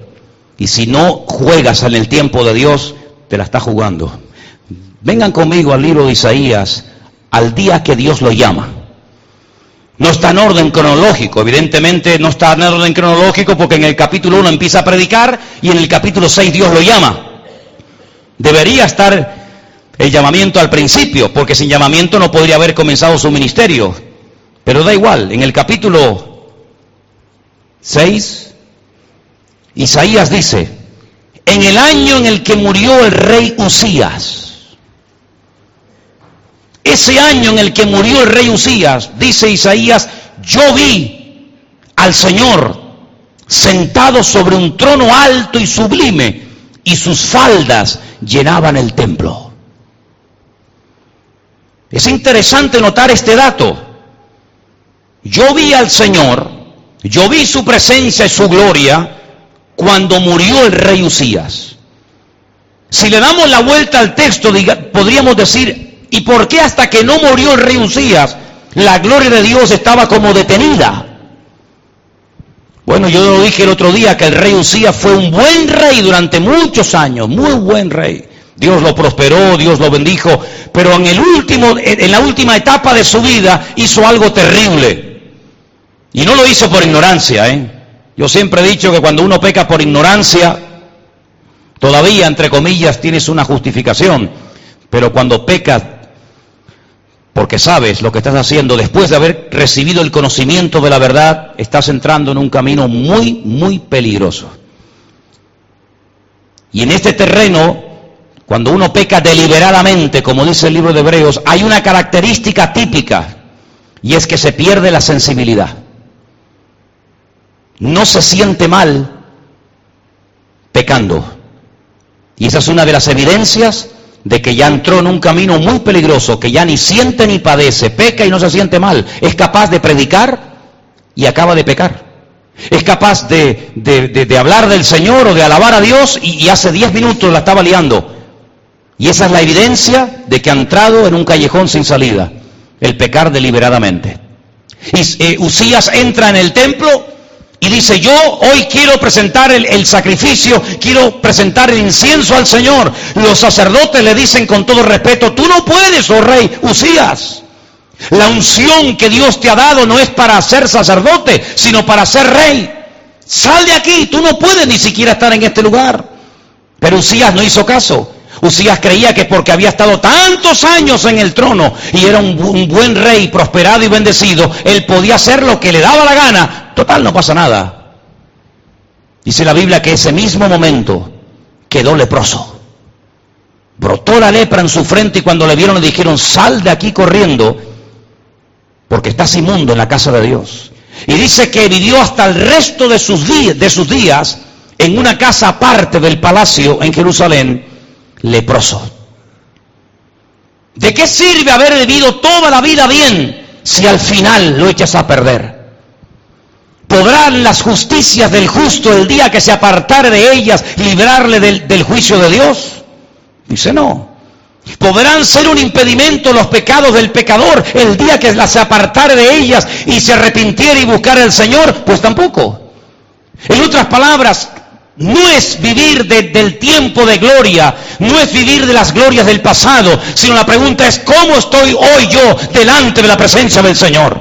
Y si no juegas en el tiempo de Dios, te la está jugando. Vengan conmigo al libro de Isaías, al día que Dios lo llama. No está en orden cronológico, evidentemente no está en orden cronológico porque en el capítulo 1 empieza a predicar y en el capítulo 6 Dios lo llama. Debería estar el llamamiento al principio, porque sin llamamiento no podría haber comenzado su ministerio. Pero da igual, en el capítulo 6, Isaías dice, en el año en el que murió el rey Usías, ese año en el que murió el rey Usías, dice Isaías, yo vi al Señor sentado sobre un trono alto y sublime, y sus faldas llenaban el templo. Es interesante notar este dato. Yo vi al Señor yo vi su presencia y su gloria cuando murió el rey Usías. Si le damos la vuelta al texto, podríamos decir, ¿y por qué hasta que no murió el rey Usías, la gloria de Dios estaba como detenida? Bueno, yo lo dije el otro día que el rey Usías fue un buen rey durante muchos años, muy buen rey. Dios lo prosperó, Dios lo bendijo, pero en el último, en la última etapa de su vida hizo algo terrible. Y no lo hizo por ignorancia, ¿eh? Yo siempre he dicho que cuando uno peca por ignorancia, todavía, entre comillas, tienes una justificación. Pero cuando pecas porque sabes lo que estás haciendo, después de haber recibido el conocimiento de la verdad, estás entrando en un camino muy, muy peligroso. Y en este terreno, cuando uno peca deliberadamente, como dice el libro de Hebreos, hay una característica típica, y es que se pierde la sensibilidad no se siente mal pecando. Y esa es una de las evidencias de que ya entró en un camino muy peligroso, que ya ni siente ni padece, peca y no se siente mal. Es capaz de predicar y acaba de pecar. Es capaz de, hablar del Señor o de alabar a Dios y, hace diez minutos la estaba liando. Y esa es la evidencia de que ha entrado en un callejón sin salida, el pecar deliberadamente. Y eh, Usías entra en el templo y dice, yo hoy quiero presentar el, sacrificio, quiero presentar el incienso al Señor. Los sacerdotes le dicen con todo respeto, tú no puedes, oh rey Usías. La unción que Dios te ha dado no es para ser sacerdote, sino para ser rey. Sal de aquí, tú no puedes ni siquiera estar en este lugar. Pero Usías no hizo caso. Usías creía que porque había estado tantos años en el trono y era un, buen rey, prosperado y bendecido, él podía hacer lo que le daba la gana. Total, no pasa nada. Dice la Biblia que ese mismo momento quedó leproso. Brotó la lepra en su frente y cuando le vieron le dijeron, sal de aquí corriendo porque estás inmundo en la casa de Dios. Y dice que vivió hasta el resto de sus, de sus días en una casa aparte del palacio en Jerusalén, leproso. ¿De qué sirve haber vivido toda la vida bien si al final lo echas a perder? ¿Podrán las justicias del justo el día que se apartare de ellas librarle del, del juicio de Dios? Dice no. ¿Podrán ser un impedimento los pecados del pecador el día que se apartare de ellas y se arrepintiera y buscara al Señor? Pues tampoco. En otras palabras, no es vivir del tiempo de gloria, no es vivir de las glorias del pasado, sino la pregunta es cómo estoy hoy yo delante de la presencia del Señor.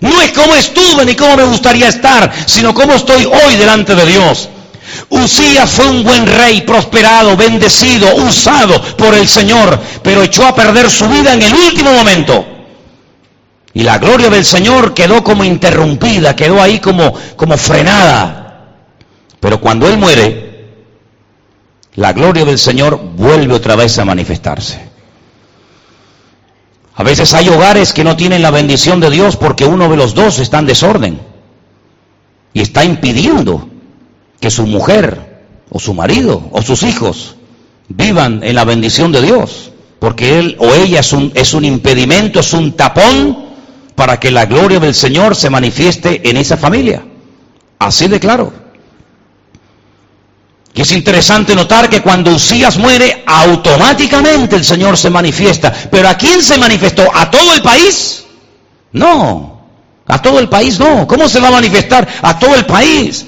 No es cómo estuve ni cómo me gustaría estar, sino cómo estoy hoy delante de Dios. Usías fue un buen rey, prosperado, bendecido, usado por el Señor, pero echó a perder su vida en el último momento. Y la gloria del Señor quedó como interrumpida, quedó ahí como, como frenada. Pero cuando Él muere, la gloria del Señor vuelve otra vez a manifestarse. A veces hay hogares que no tienen la bendición de Dios porque uno de los dos está en desorden y está impidiendo que su mujer o su marido o sus hijos vivan en la bendición de Dios, porque él o ella es un, es un impedimento, es un tapón para que la gloria del Señor se manifieste en esa familia. Así de claro. Y es interesante notar que cuando Usías muere, automáticamente el Señor se manifiesta. Pero ¿a quién se manifestó? ¿A todo el país? No. A todo el país no. ¿Cómo se va a manifestar a todo el país?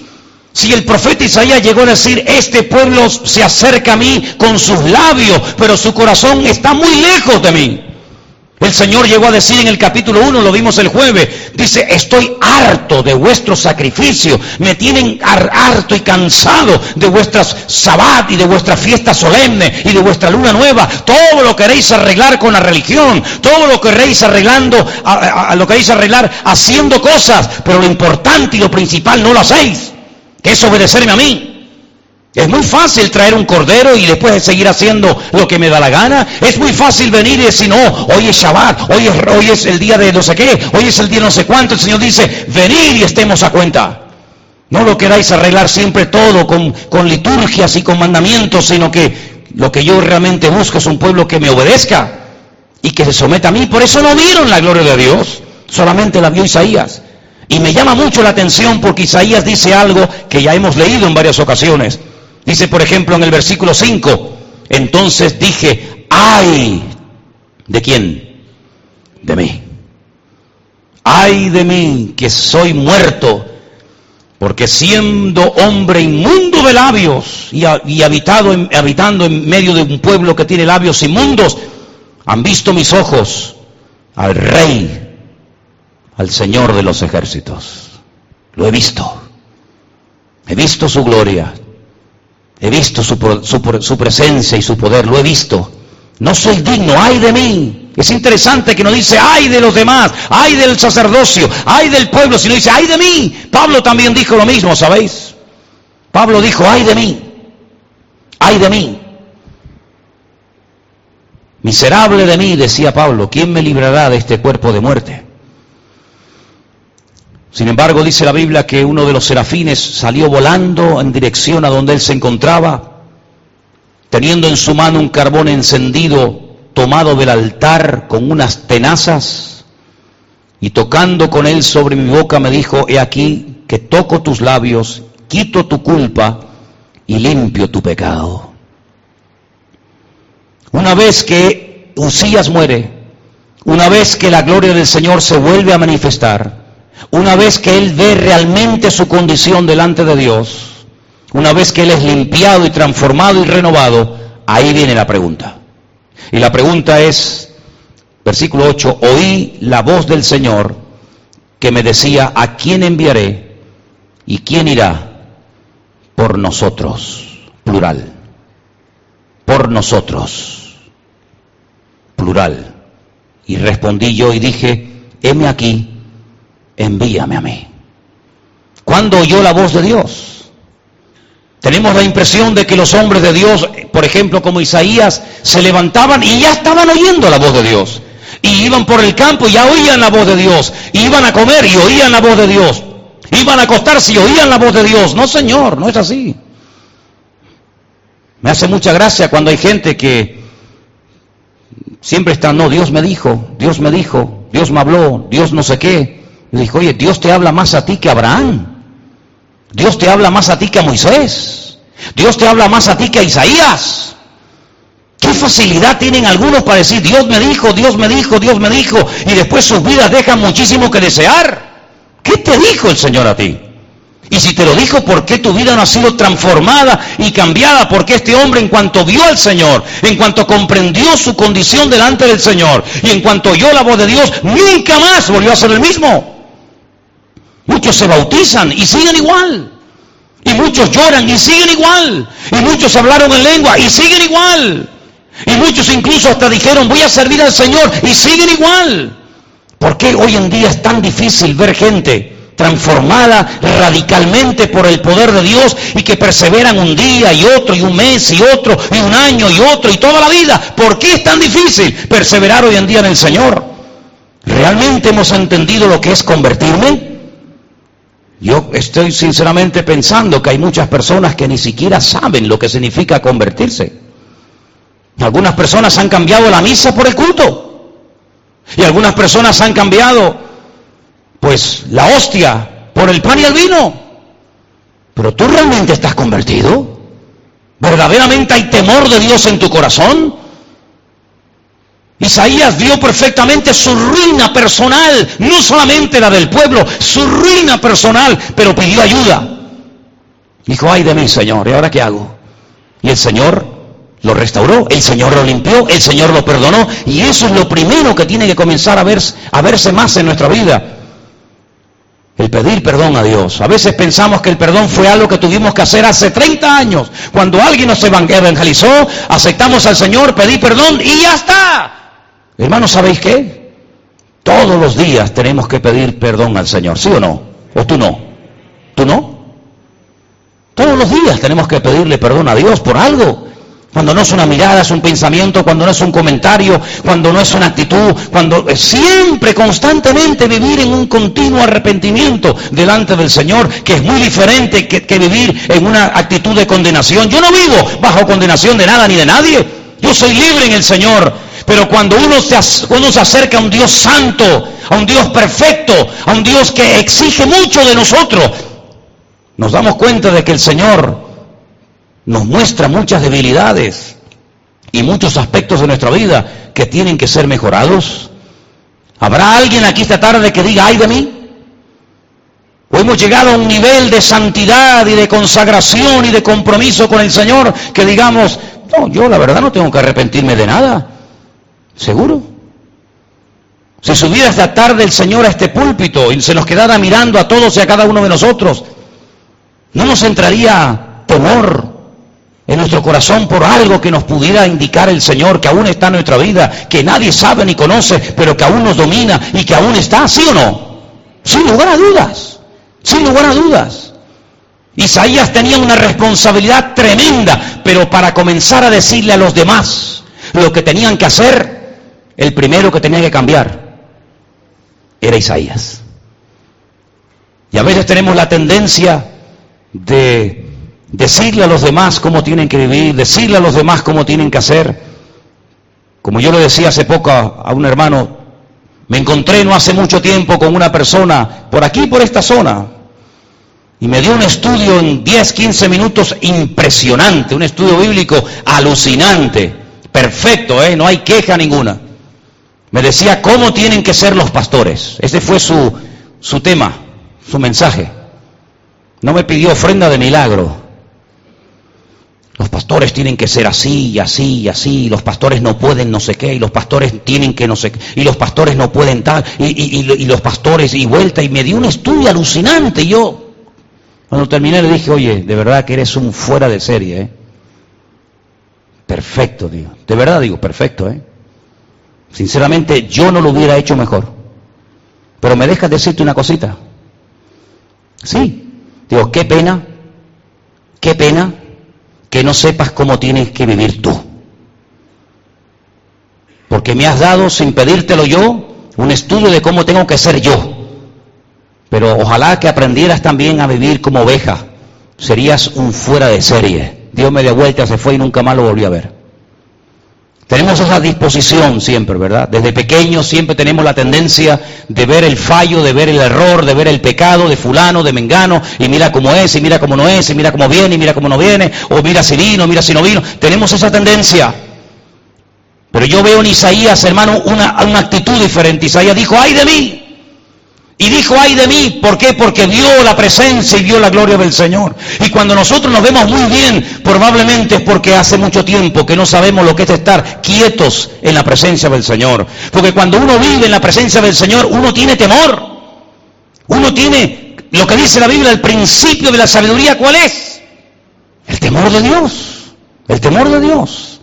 Si el profeta Isaías llegó a decir, este pueblo se acerca a mí con sus labios, pero su corazón está muy lejos de mí. El Señor llegó a decir en el capítulo 1, lo vimos el jueves, dice, estoy harto de vuestro sacrificio, me tienen harto y cansado de vuestras sabbat y de vuestra fiesta solemne y de vuestra luna nueva. Todo lo queréis arreglar con la religión, todo lo queréis arreglando, a, lo queréis arreglar haciendo cosas, pero lo importante y lo principal no lo hacéis, que es obedecerme a mí. Es muy fácil traer un cordero y después seguir haciendo lo que me da la gana. Es muy fácil venir y decir, no, hoy es Shabbat, hoy es, hoy es el día de no sé qué, hoy es el día no sé cuánto. El Señor dice, venid y estemos a cuenta. No lo queráis arreglar siempre todo con, con liturgias y con mandamientos, sino que lo que yo realmente busco es un pueblo que me obedezca y que se someta a mí. Por eso no vieron la gloria de Dios, solamente la vio Isaías. Y me llama mucho la atención porque Isaías dice algo que ya hemos leído en varias ocasiones. Dice, por ejemplo, en el versículo 5, entonces dije, ay, ¿de quién? De mí. Ay de mí, que soy muerto, porque siendo hombre inmundo de labios y, habitado habitando en medio de un pueblo que tiene labios inmundos, han visto mis ojos al Rey, al Señor de los ejércitos. Lo he visto. He visto su gloria. He visto su, presencia y su poder, lo he visto. No soy digno, ay de mí. Es interesante que no dice, ay de los demás, ay del sacerdocio, ay del pueblo, sino dice, ay de mí. Pablo también dijo lo mismo, ¿sabéis? Pablo dijo, ay de mí, ay de mí. Miserable de mí, decía Pablo, ¿quién me librará de este cuerpo de muerte? Sin embargo, dice la Biblia que uno de los serafines salió volando en dirección a donde él se encontraba, teniendo en su mano un carbón encendido tomado del altar con unas tenazas, y tocando con él sobre mi boca me dijo, he aquí que toco tus labios, quito tu culpa y limpio tu pecado. Una vez que Usías muere, una vez que la gloria del Señor se vuelve a manifestar, una vez que él ve realmente su condición delante de Dios, una vez que él es limpiado y transformado y renovado, ahí viene la pregunta. Y la pregunta es, versículo 8, oí la voz del Señor que me decía, ¿a quién enviaré y quién irá por nosotros? Plural, por nosotros, plural. Y respondí yo y dije, heme aquí, envíame a mí. ¿Cuándo oyó la voz de Dios? Tenemos la impresión de que los hombres de Dios, por ejemplo como Isaías, se levantaban y ya estaban oyendo la voz de Dios. Y iban por el campo y ya oían la voz de Dios. iban a comer y oían la voz de Dios. Iban a acostarse y oían la voz de Dios. No, Señor, no es así. Me hace mucha gracia cuando hay gente que siempre está, no, Dios me dijo, Dios me dijo, Dios me habló, Dios no sé qué. Y dijo, oye, Dios te habla más a ti que Abraham. Dios te habla más a ti que a Moisés. Dios te habla más a ti que a Isaías. ¿Qué facilidad tienen algunos para decir, Dios me dijo, Dios me dijo, Dios me dijo, y después sus vidas dejan muchísimo que desear? ¿Qué te dijo el Señor a ti? Y si te lo dijo, ¿por qué tu vida no ha sido transformada y cambiada? Porque este hombre en cuanto vio al Señor, en cuanto comprendió su condición delante del Señor y en cuanto oyó la voz de Dios, nunca más volvió a ser el mismo. Muchos se bautizan y siguen igual. Y muchos lloran y siguen igual. Y muchos hablaron en lengua y siguen igual. Y muchos incluso hasta dijeron, voy a servir al Señor y siguen igual. ¿Por qué hoy en día es tan difícil ver gente transformada radicalmente por el poder de Dios y que perseveran un día y otro y un mes y otro y un año y otro y toda la vida. ¿Por qué es tan difícil perseverar hoy en día en el Señor? ¿Realmente hemos entendido lo que es convertirme? Yo estoy sinceramente pensando que hay muchas personas que ni siquiera saben lo que significa convertirse. Algunas personas han cambiado la misa por el culto. Y algunas personas han cambiado pues la hostia por el pan y el vino. Pero tú realmente estás convertido. ¿Verdaderamente hay temor de Dios en tu corazón? Isaías vio perfectamente su ruina personal, no solamente la del pueblo, su ruina personal, pero pidió ayuda. Dijo, ay de mí, Señor, ¿y ahora qué hago? Y el Señor lo restauró, el Señor lo limpió, el Señor lo perdonó, y eso es lo primero que tiene que comenzar a verse, a verse más en nuestra vida. El pedir perdón a Dios. A veces pensamos que el perdón fue algo que tuvimos que hacer hace 30 años. Cuando alguien nos evangelizó, aceptamos al Señor, pedí perdón y ya está. Hermanos, ¿sabéis qué? Todos los días tenemos que pedir perdón al Señor, ¿sí o no? ¿O tú no? ¿Tú no? Todos los días tenemos que pedirle perdón a Dios por algo. Cuando no es una mirada, es un pensamiento, cuando no es un comentario, cuando no es una actitud, cuando siempre, constantemente vivir en un continuo arrepentimiento delante del Señor, que es muy diferente que, que, vivir en una actitud de condenación. Yo no vivo bajo condenación de nada ni de nadie. Yo soy libre en el Señor. Pero cuando uno se, se acerca a un Dios santo, a un Dios perfecto, a un Dios que exige mucho de nosotros, nos damos cuenta de que el Señor nos muestra muchas debilidades y muchos aspectos de nuestra vida que tienen que ser mejorados. ¿Habrá alguien aquí esta tarde que diga, ay de mí? ¿O hemos llegado a un nivel de santidad y de consagración y de compromiso con el Señor que digamos, no, yo la verdad no tengo que arrepentirme de nada? ¿Seguro? Si subiera esta tarde el Señor a este púlpito y se nos quedara mirando a todos y a cada uno de nosotros, ¿no nos entraría temor, en nuestro corazón por algo que nos pudiera indicar el Señor, que aún está en nuestra vida, que nadie sabe ni conoce, pero que aún nos domina y que aún está, ¿sí o no? Sin lugar a dudas, sin lugar a dudas. Isaías tenía una responsabilidad tremenda, pero para comenzar a decirle a los demás lo que tenían que hacer, el primero que tenía que cambiar era Isaías. Y a veces tenemos la tendencia de decirle a los demás cómo tienen que vivir, decirle a los demás cómo tienen que hacer. Como yo le decía hace poco a, un hermano, me encontré no hace mucho tiempo con una persona por aquí, por esta zona, y me dio un estudio en 10, 15 minutos impresionante, un estudio bíblico alucinante, perfecto, ¿eh? no hay queja ninguna. Me decía cómo tienen que ser los pastores. Ese fue su, su tema, su mensaje. No me pidió ofrenda de milagro. Los pastores tienen que ser así y así y así, y los pastores no pueden no sé qué, y los pastores tienen que no sé qué, y los pastores no pueden tal, y, y los pastores y vuelta, y me dio un estudio alucinante. Y yo, cuando terminé, le dije, oye, de verdad que eres un fuera de serie, ¿eh? Perfecto, digo. De verdad digo, perfecto, ¿eh? Sinceramente, yo no lo hubiera hecho mejor. Pero me dejas decirte una cosita. Sí. Digo, qué pena, qué pena que no sepas cómo tienes que vivir tú. Porque me has dado, sin pedírtelo yo, un estudio de cómo tengo que ser yo. Pero ojalá que aprendieras también a vivir como oveja. Serías un fuera de serie. Dios me dio vuelta, se fue y nunca más lo volví a ver. Tenemos esa disposición siempre, ¿verdad? Desde pequeños siempre tenemos la tendencia de ver el fallo, de ver el error, de ver el pecado de fulano, de mengano, y mira cómo es, y mira cómo no es, y mira cómo viene, y mira cómo no viene, o mira si vino, mira si no vino. Tenemos esa tendencia. Pero yo veo en Isaías, hermano, una, una actitud diferente. Isaías dijo, ay de mí, y dijo, ay de mí, ¿por qué? Porque vio la presencia y vio la gloria del Señor. Y cuando nosotros nos vemos muy bien, probablemente es porque hace mucho tiempo que no sabemos lo que es estar quietos en la presencia del Señor. Porque cuando uno vive en la presencia del Señor, uno tiene temor. Uno tiene lo que dice la Biblia, el principio de la sabiduría, ¿cuál es? El temor de Dios. El temor de Dios.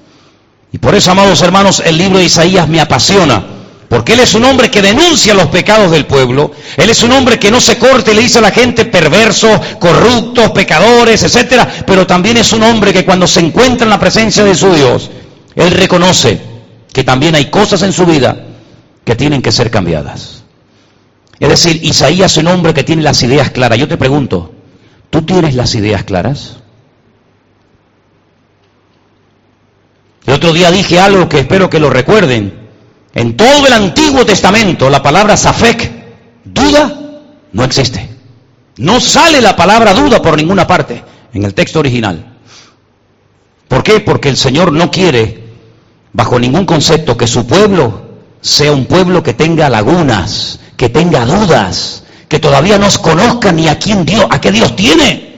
Y por eso, amados hermanos, el libro de Isaías me apasiona porque Él es un hombre que denuncia los pecados del pueblo. Él es un hombre que no se corte y le dice a la gente perversos, corruptos, pecadores, etcétera. Pero también es un hombre que cuando se encuentra en la presencia de su Dios, Él reconoce que también hay cosas en su vida que tienen que ser cambiadas. Es decir, Isaías es un hombre que tiene las ideas claras. Yo te pregunto, ¿tú tienes las ideas claras? El otro día dije algo que espero que lo recuerden. En todo el Antiguo Testamento la palabra Safek, duda, no existe. No sale la palabra duda por ninguna parte en el texto original. ¿Por qué? Porque el Señor no quiere, bajo ningún concepto, que su pueblo sea un pueblo que tenga lagunas, que tenga dudas, que todavía no conozca ni a quién Dios, a qué Dios tiene.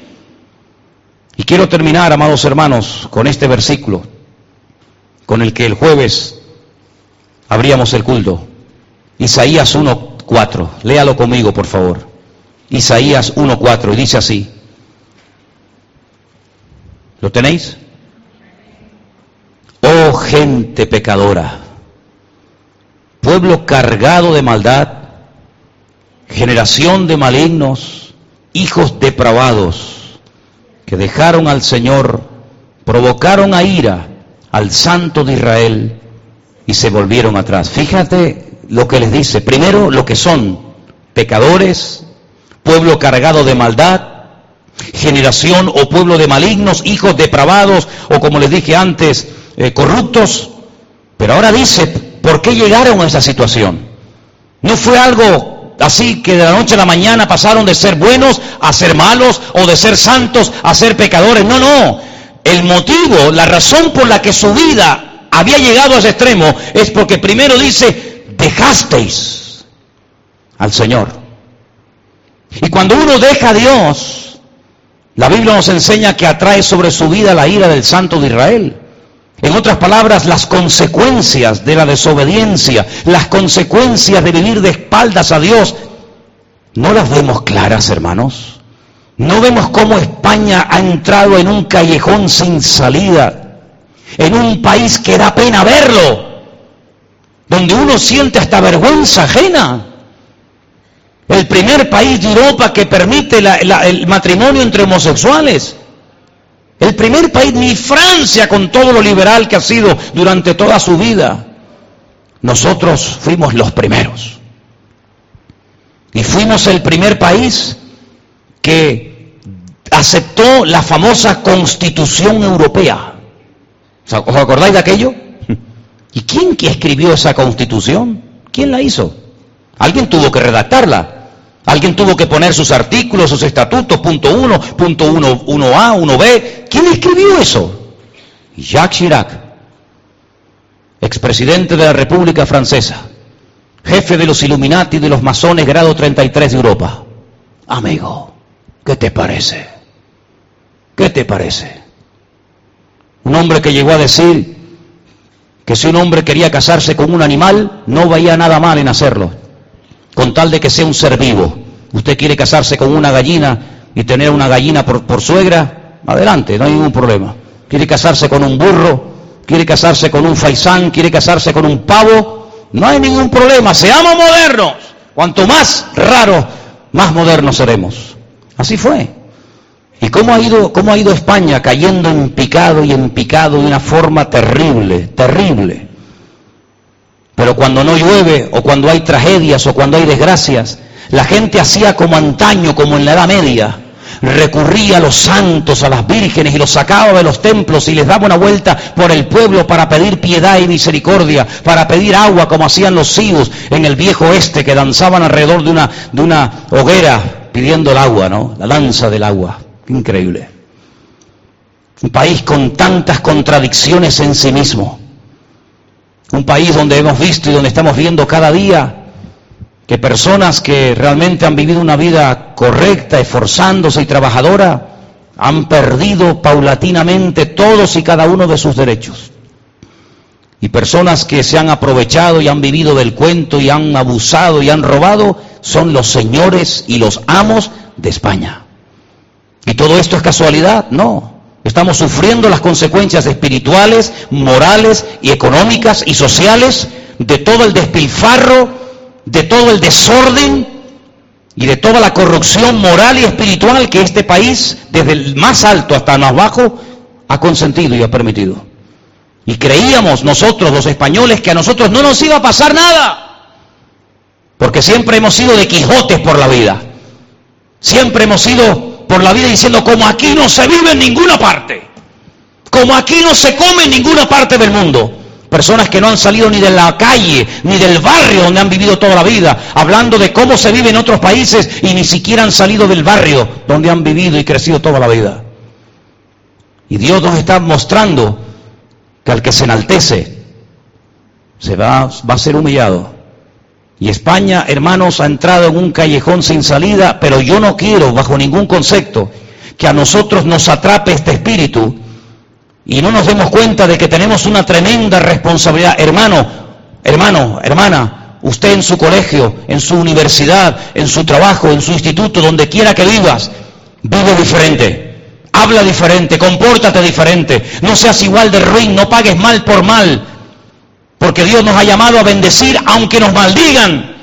Y quiero terminar, amados hermanos, con este versículo, con el que el jueves abríamos el culto. Isaías 1.4. Léalo conmigo, por favor. Isaías 1.4. Y dice así. ¿Lo tenéis? Oh gente pecadora, pueblo cargado de maldad, generación de malignos, hijos depravados, que dejaron al Señor, provocaron a ira al Santo de Israel y se volvieron atrás. Fíjate lo que les dice. Primero, lo que son pecadores, pueblo cargado de maldad, generación o pueblo de malignos, hijos depravados o como les dije antes, eh, corruptos. Pero ahora dice, ¿por qué llegaron a esa situación? No fue algo así que de la noche a la mañana pasaron de ser buenos a ser malos o de ser santos a ser pecadores. No, no. El motivo, la razón por la que su vida había llegado a ese extremo es porque primero dice, dejasteis al Señor. Y cuando uno deja a Dios, la Biblia nos enseña que atrae sobre su vida la ira del Santo de Israel. En otras palabras, las consecuencias de la desobediencia, las consecuencias de vivir de espaldas a Dios, no las vemos claras, hermanos. No vemos cómo España ha entrado en un callejón sin salida en un país que da pena verlo, donde uno siente hasta vergüenza ajena. El primer país de Europa que permite el matrimonio entre homosexuales. El primer país, ni Francia, con todo lo liberal que ha sido durante toda su vida. Nosotros fuimos los primeros. Y fuimos el primer país que aceptó la famosa Constitución Europea. ¿Os acordáis de aquello? ¿Y quién que escribió esa constitución? ¿Quién la hizo? Alguien tuvo que redactarla. Alguien tuvo que poner sus artículos, sus estatutos, punto uno, punto uno, uno A, uno B. ¿Quién escribió eso? Jacques Chirac, expresidente de la República Francesa. jefe de los Illuminati de los masones grado 33 de Europa. Amigo, ¿qué te parece? ¿Qué te parece? Un hombre que llegó a decir que si un hombre quería casarse con un animal, no veía nada mal en hacerlo, con tal de que sea un ser vivo. Usted quiere casarse con una gallina y tener una gallina por, por suegra, adelante, no hay ningún problema. Quiere casarse con un burro, quiere casarse con un faisán, quiere casarse con un pavo, no hay ningún problema, seamos modernos. Cuanto más raro, más modernos seremos. Así fue. ¿Y cómo ha ido, cómo ha ido España cayendo en picado y en picado de una forma terrible, terrible? Pero cuando no llueve, o cuando hay tragedias, o cuando hay desgracias, la gente hacía como antaño, como en la Edad Media. Recurría a los santos, a las vírgenes y los sacaba de los templos y les daba una vuelta por el pueblo para pedir piedad y misericordia, para pedir agua como hacían los cibos en el viejo oeste que danzaban alrededor de una, de una hoguera pidiendo el agua, ¿no? La lanza del agua. Increíble. Un país con tantas contradicciones en sí mismo. Un país donde hemos visto y donde estamos viendo cada día que personas que realmente han vivido una vida correcta, esforzándose y trabajadora, han perdido paulatinamente todos y cada uno de sus derechos. Y personas que se han aprovechado y han vivido del cuento y han abusado y han robado son los señores y los amos de España. ¿Y todo esto es casualidad? No. Estamos sufriendo las consecuencias espirituales, morales y económicas y sociales de todo el despilfarro, de todo el desorden y de toda la corrupción moral y espiritual que este país, desde el más alto hasta el más bajo, ha consentido y ha permitido. Y creíamos nosotros, los españoles, que a nosotros no nos iba a pasar nada. Porque siempre hemos sido de Quijotes por la vida. Siempre hemos sido por la vida diciendo, como aquí no se vive en ninguna parte, como aquí no se come en ninguna parte del mundo. Personas que no han salido ni de la calle, ni del barrio donde han vivido toda la vida, hablando de cómo se vive en otros países y ni siquiera han salido del barrio donde han vivido y crecido toda la vida. Y Dios nos está mostrando que al que se enaltece se va, va a ser humillado. Y España, hermanos, ha entrado en un callejón sin salida, pero yo no quiero, bajo ningún concepto, que a nosotros nos atrape este espíritu y no nos demos cuenta de que tenemos una tremenda responsabilidad. Hermano, hermano, hermana, usted en su colegio, en su universidad, en su trabajo, en su instituto, donde quiera que vivas, vive diferente. Habla diferente, compórtate diferente, no seas igual de ruin, no pagues mal por mal, porque Dios nos ha llamado a bendecir aunque nos maldigan.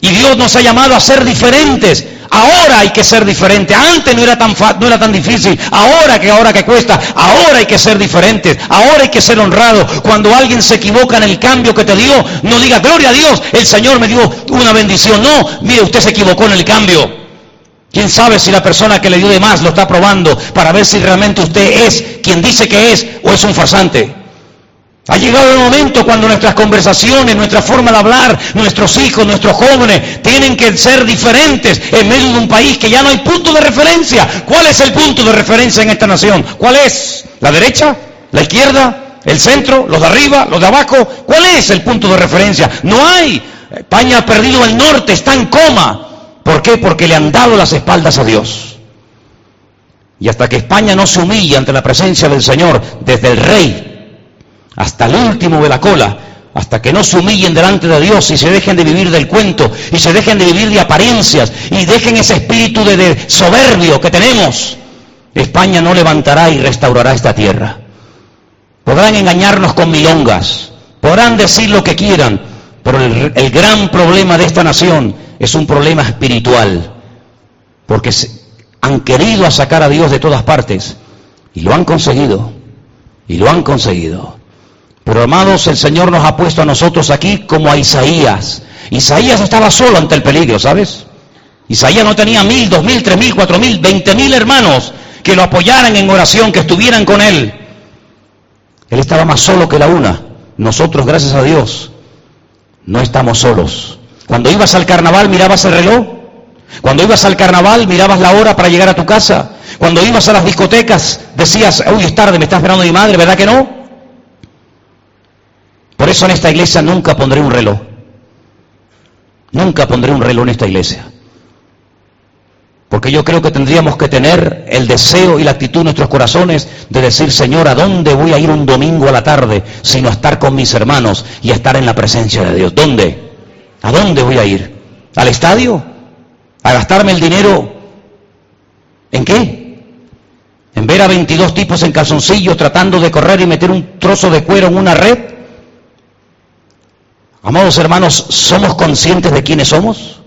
Y Dios nos ha llamado a ser diferentes. Ahora hay que ser diferente. Antes no era tan no era tan difícil. Ahora que ahora que cuesta, ahora hay que ser diferentes. Ahora hay que ser honrado. Cuando alguien se equivoca en el cambio que te dio, no diga gloria a Dios, el Señor me dio una bendición. No, mire, usted se equivocó en el cambio. ¿Quién sabe si la persona que le dio de más lo está probando para ver si realmente usted es quien dice que es o es un farsante? Ha llegado el momento cuando nuestras conversaciones, nuestra forma de hablar, nuestros hijos, nuestros jóvenes, tienen que ser diferentes en medio de un país que ya no hay punto de referencia. ¿Cuál es el punto de referencia en esta nación? ¿Cuál es? ¿La derecha? ¿La izquierda? ¿El centro? ¿Los de arriba? ¿Los de abajo? ¿Cuál es el punto de referencia? No hay. España ha perdido el norte, está en coma. ¿Por qué? Porque le han dado las espaldas a Dios. Y hasta que España no se humille ante la presencia del Señor, desde el rey hasta el último de la cola, hasta que no se humillen delante de Dios y se dejen de vivir del cuento y se dejen de vivir de apariencias y dejen ese espíritu de, soberbio que tenemos, España no levantará y restaurará esta tierra. Podrán engañarnos con milongas, podrán decir lo que quieran, pero el, el gran problema de esta nación es un problema espiritual, porque han querido sacar a Dios de todas partes y lo han conseguido, y lo han conseguido. Pero amados, el Señor nos ha puesto a nosotros aquí como a Isaías. Isaías estaba solo ante el peligro, ¿sabes? Isaías no tenía mil, dos mil, tres mil, cuatro mil, veinte mil hermanos que lo apoyaran en oración, que estuvieran con él. Él estaba más solo que la una. Nosotros, gracias a Dios, no estamos solos. Cuando ibas al carnaval mirabas el reloj. Cuando ibas al carnaval mirabas la hora para llegar a tu casa. Cuando ibas a las discotecas decías, uy, es tarde, me está esperando mi madre, ¿verdad que no? Por eso en esta iglesia nunca pondré un reloj. Nunca pondré un reloj en esta iglesia. Porque yo creo que tendríamos que tener el deseo y la actitud en nuestros corazones de decir, Señor, ¿a dónde voy a ir un domingo a la tarde sino a estar con mis hermanos y a estar en la presencia de Dios? ¿Dónde? ¿A dónde voy a ir? ¿Al estadio? ¿A gastarme el dinero? ¿En qué? ¿En ver a 22 tipos en calzoncillo tratando de correr y meter un trozo de cuero en una red? Amados hermanos, ¿somos conscientes de quiénes somos?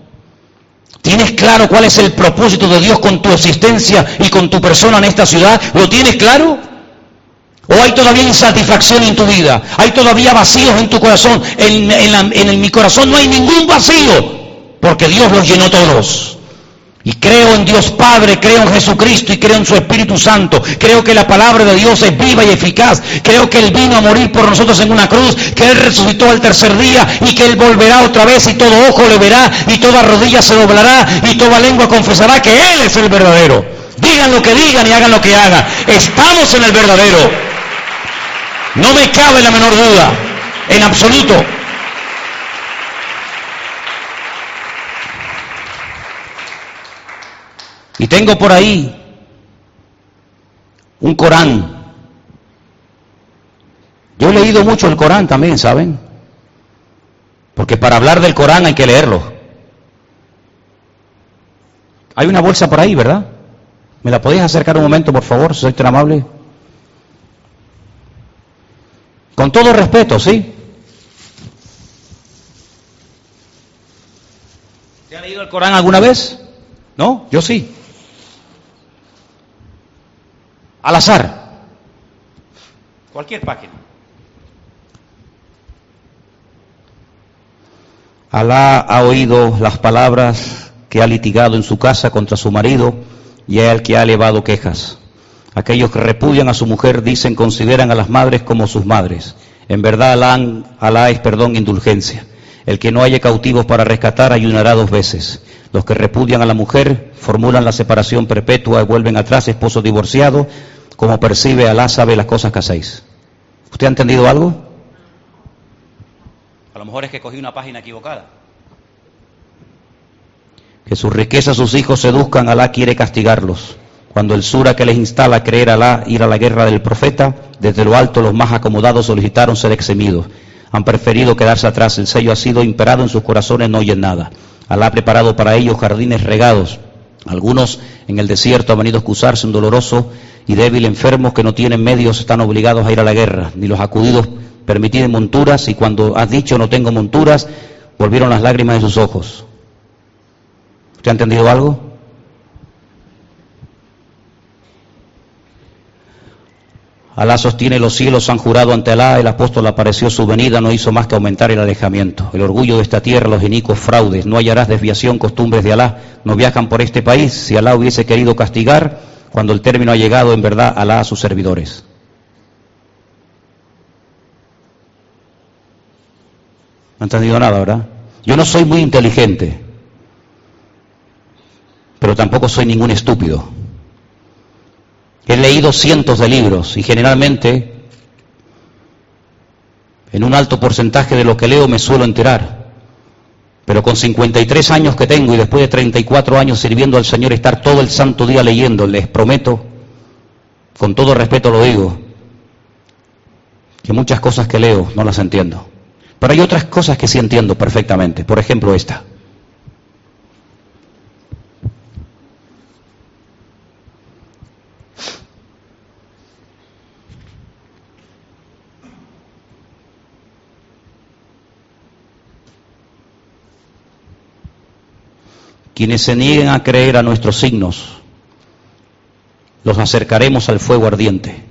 ¿Tienes claro cuál es el propósito de Dios con tu existencia y con tu persona en esta ciudad? ¿Lo tienes claro? ¿O hay todavía insatisfacción en tu vida? ¿Hay todavía vacíos en tu corazón? En, en mi corazón no hay ningún vacío, porque Dios los llenó todos. Y creo en Dios Padre, creo en Jesucristo y creo en su Espíritu Santo. Creo que la palabra de Dios es viva y eficaz. Creo que Él vino a morir por nosotros en una cruz, que Él resucitó al tercer día y que Él volverá otra vez y todo ojo le verá y toda rodilla se doblará y toda lengua confesará que Él es el verdadero. Digan lo que digan y hagan lo que hagan. Estamos en el verdadero. No me cabe la menor duda, en absoluto. Y tengo por ahí un Corán. Yo he leído mucho el Corán también, ¿saben? Porque para hablar del Corán hay que leerlo. Hay una bolsa por ahí, ¿verdad? ¿Me la podéis acercar un momento, por favor, si sois tan amable? Con todo respeto, ¿sí? ¿Te ha leído el Corán alguna vez? ¿No? Yo sí. Al azar. Cualquier página. Alá ha oído las palabras que ha litigado en su casa contra su marido y es el que ha elevado quejas. Aquellos que repudian a su mujer dicen, consideran a las madres como sus madres. En verdad Alá, Alá es perdón e indulgencia. El que no haya cautivos para rescatar ayunará dos veces. Los que repudian a la mujer formulan la separación perpetua y vuelven atrás, esposo divorciado, como percibe Alá sabe las cosas que hacéis. ¿Usted ha entendido algo? A lo mejor es que cogí una página equivocada. Que sus riquezas sus hijos seduzcan, Alá quiere castigarlos. Cuando el sura que les instala a creer a Alá, ir a la guerra del profeta, desde lo alto los más acomodados solicitaron ser eximidos. Han preferido quedarse atrás. El sello ha sido imperado en sus corazones, no oyen nada. Alá ha preparado para ellos jardines regados. Algunos en el desierto han venido a excusarse un doloroso y débil enfermos que no tienen medios están obligados a ir a la guerra, ni los acudidos permitidos monturas, y cuando has dicho no tengo monturas, volvieron las lágrimas de sus ojos. ¿Usted ha entendido algo? Alá sostiene los cielos han jurado ante Alá, el apóstol apareció su venida, no hizo más que aumentar el alejamiento. El orgullo de esta tierra, los inicuos fraudes, no hallarás desviación, costumbres de Alá, no viajan por este país. Si Alá hubiese querido castigar, cuando el término ha llegado, en verdad, Alá a sus servidores. No han entendido nada, ¿verdad? Yo no soy muy inteligente, pero tampoco soy ningún estúpido. He leído cientos de libros y generalmente en un alto porcentaje de lo que leo me suelo enterar. Pero con 53 años que tengo y después de 34 años sirviendo al Señor, estar todo el santo día leyendo, les prometo, con todo respeto lo digo, que muchas cosas que leo no las entiendo. Pero hay otras cosas que sí entiendo perfectamente. Por ejemplo, esta. Quienes se nieguen a creer a nuestros signos, los acercaremos al fuego ardiente.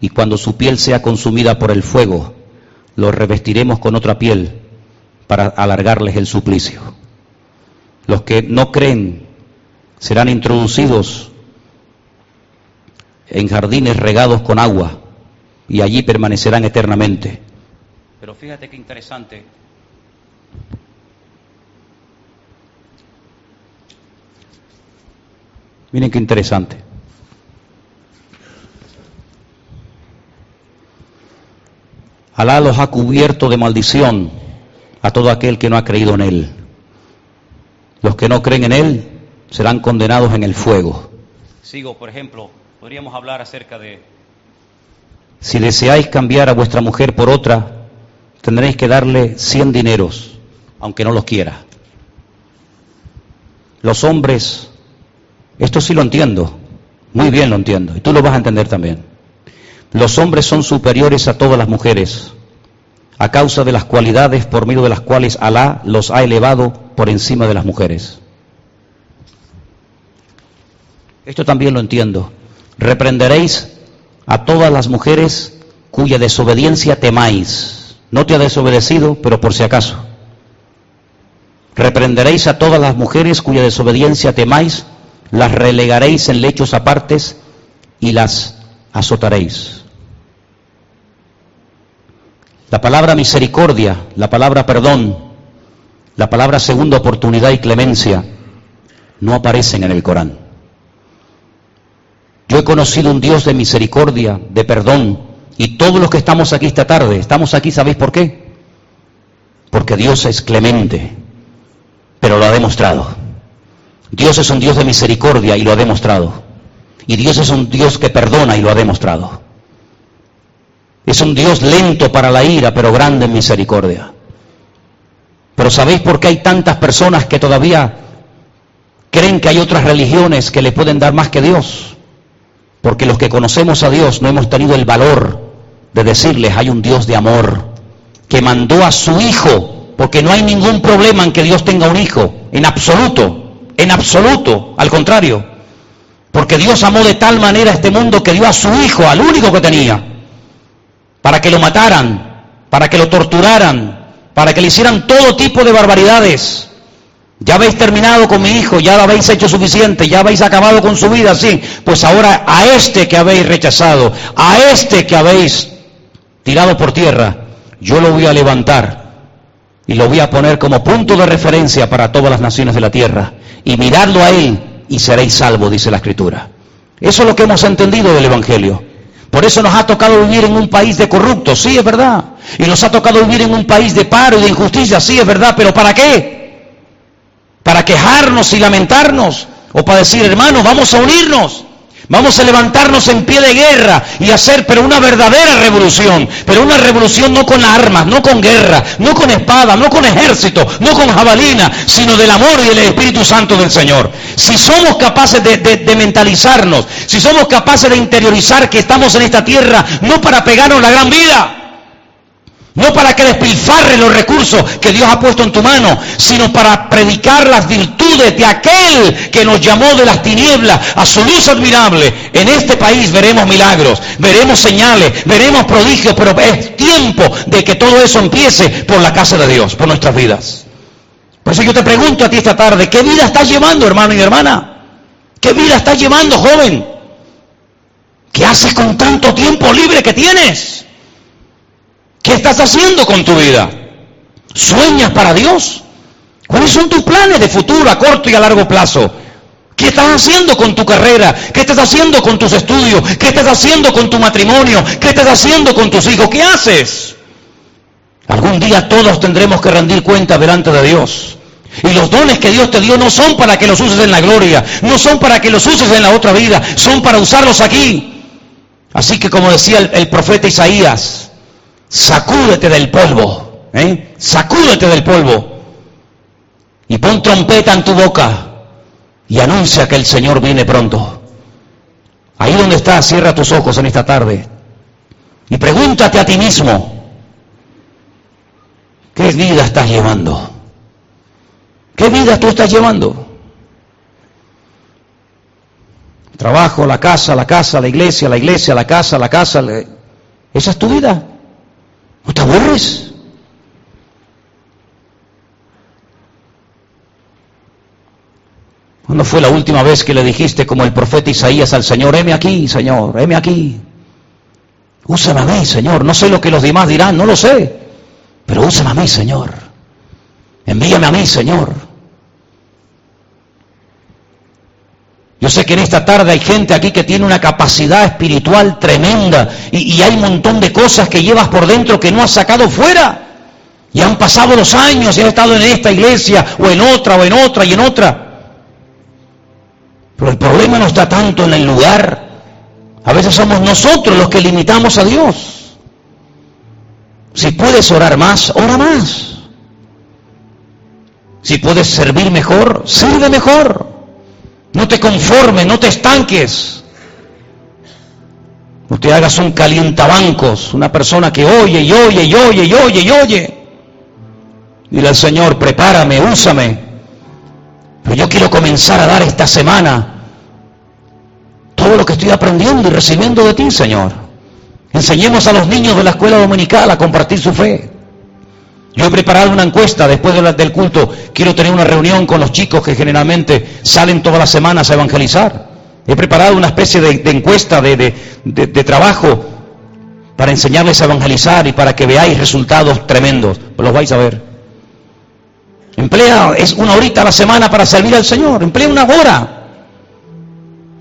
Y cuando su piel sea consumida por el fuego, los revestiremos con otra piel para alargarles el suplicio. Los que no creen serán introducidos en jardines regados con agua y allí permanecerán eternamente. Pero fíjate qué interesante Miren qué interesante. Alá los ha cubierto de maldición a todo aquel que no ha creído en Él. Los que no creen en Él serán condenados en el fuego. Sigo, por ejemplo, podríamos hablar acerca de... Si deseáis cambiar a vuestra mujer por otra, tendréis que darle 100 dineros, aunque no los quiera. Los hombres, esto sí lo entiendo, muy bien lo entiendo, y tú lo vas a entender también. Los hombres son superiores a todas las mujeres, a causa de las cualidades por medio de las cuales Alá los ha elevado por encima de las mujeres. Esto también lo entiendo. Reprenderéis a todas las mujeres cuya desobediencia temáis. No te ha desobedecido, pero por si acaso. Reprenderéis a todas las mujeres cuya desobediencia temáis, las relegaréis en lechos apartes y las azotaréis. La palabra misericordia, la palabra perdón, la palabra segunda oportunidad y clemencia no aparecen en el Corán. Yo he conocido un Dios de misericordia, de perdón, y todos los que estamos aquí esta tarde, estamos aquí, ¿sabéis por qué? Porque Dios es clemente, pero lo ha demostrado. Dios es un Dios de misericordia y lo ha demostrado. Y Dios es un Dios que perdona y lo ha demostrado. Es un Dios lento para la ira, pero grande en misericordia. Pero ¿sabéis por qué hay tantas personas que todavía creen que hay otras religiones que le pueden dar más que Dios? Porque los que conocemos a Dios no hemos tenido el valor de decirles hay un Dios de amor que mandó a su Hijo, porque no hay ningún problema en que Dios tenga un hijo, en absoluto, en absoluto, al contrario, porque Dios amó de tal manera este mundo que dio a su Hijo, al único que tenía, para que lo mataran, para que lo torturaran, para que le hicieran todo tipo de barbaridades. Ya habéis terminado con mi hijo, ya lo habéis hecho suficiente, ya habéis acabado con su vida, sí. Pues ahora a este que habéis rechazado, a este que habéis tirado por tierra, yo lo voy a levantar y lo voy a poner como punto de referencia para todas las naciones de la tierra. Y miradlo a él y seréis salvos, dice la Escritura. Eso es lo que hemos entendido del Evangelio. Por eso nos ha tocado vivir en un país de corruptos, sí es verdad. Y nos ha tocado vivir en un país de paro y de injusticia, sí es verdad. Pero ¿para qué? para quejarnos y lamentarnos, o para decir, hermanos, vamos a unirnos, vamos a levantarnos en pie de guerra y hacer, pero una verdadera revolución, pero una revolución no con armas, no con guerra, no con espada, no con ejército, no con jabalina, sino del amor y del Espíritu Santo del Señor. Si somos capaces de, de mentalizarnos, si somos capaces de interiorizar que estamos en esta tierra no para pegarnos la gran vida, no para que despilfarre los recursos que Dios ha puesto en tu mano, sino para predicar las virtudes de aquel que nos llamó de las tinieblas a su luz admirable. En este país veremos milagros, veremos señales, veremos prodigios, pero es tiempo de que todo eso empiece por la casa de Dios, por nuestras vidas. Por eso yo te pregunto a ti esta tarde, ¿qué vida estás llevando, hermano y hermana? ¿Qué vida estás llevando, joven? ¿Qué haces con tanto tiempo libre que tienes? ¿Qué estás haciendo con tu vida? ¿Sueñas para Dios? ¿Cuáles son tus planes de futuro a corto y a largo plazo? ¿Qué estás haciendo con tu carrera? ¿Qué estás haciendo con tus estudios? ¿Qué estás haciendo con tu matrimonio? ¿Qué estás haciendo con tus hijos? ¿Qué haces? Algún día todos tendremos que rendir cuenta delante de Dios. Y los dones que Dios te dio no son para que los uses en la gloria, no son para que los uses en la otra vida, son para usarlos aquí. Así que como decía el, el profeta Isaías, sacúdete del polvo, ¿eh? sacúdete del polvo y pon trompeta en tu boca y anuncia que el Señor viene pronto. Ahí donde estás, cierra tus ojos en esta tarde y pregúntate a ti mismo, ¿qué vida estás llevando? ¿Qué vida tú estás llevando? Trabajo, la casa, la casa, la iglesia, la iglesia, la casa, la casa. ¿Esa es tu vida? ¿No te aburres? ¿Cuándo fue la última vez que le dijiste como el profeta Isaías al Señor, heme aquí, Señor, heme aquí? Úsame a mí, Señor. No sé lo que los demás dirán, no lo sé. Pero úsame a mí, Señor. Envíame a mí, Señor. Yo sé que en esta tarde hay gente aquí que tiene una capacidad espiritual tremenda y, hay un montón de cosas que llevas por dentro que no has sacado fuera. Y han pasado los años y han estado en esta iglesia o en otra o en otra y en otra. Pero el problema no está tanto en el lugar. A veces somos nosotros los que limitamos a Dios. Si puedes orar más, ora más. Si puedes servir mejor, sirve mejor. No te conformes, no te estanques. No te hagas un calientabancos, una persona que oye y oye y oye y oye y oye. Dile al Señor, prepárame, úsame. Pero yo quiero comenzar a dar esta semana todo lo que estoy aprendiendo y recibiendo de ti, Señor. Enseñemos a los niños de la escuela dominical a compartir su fe. Yo he preparado una encuesta después del culto. Quiero tener una reunión con los chicos que generalmente salen todas las semanas a evangelizar. He preparado una especie de, encuesta de, de, trabajo para enseñarles a evangelizar y para que veáis resultados tremendos. Los vais a ver. Emplea, es una horita a la semana para servir al Señor. Emplea una hora.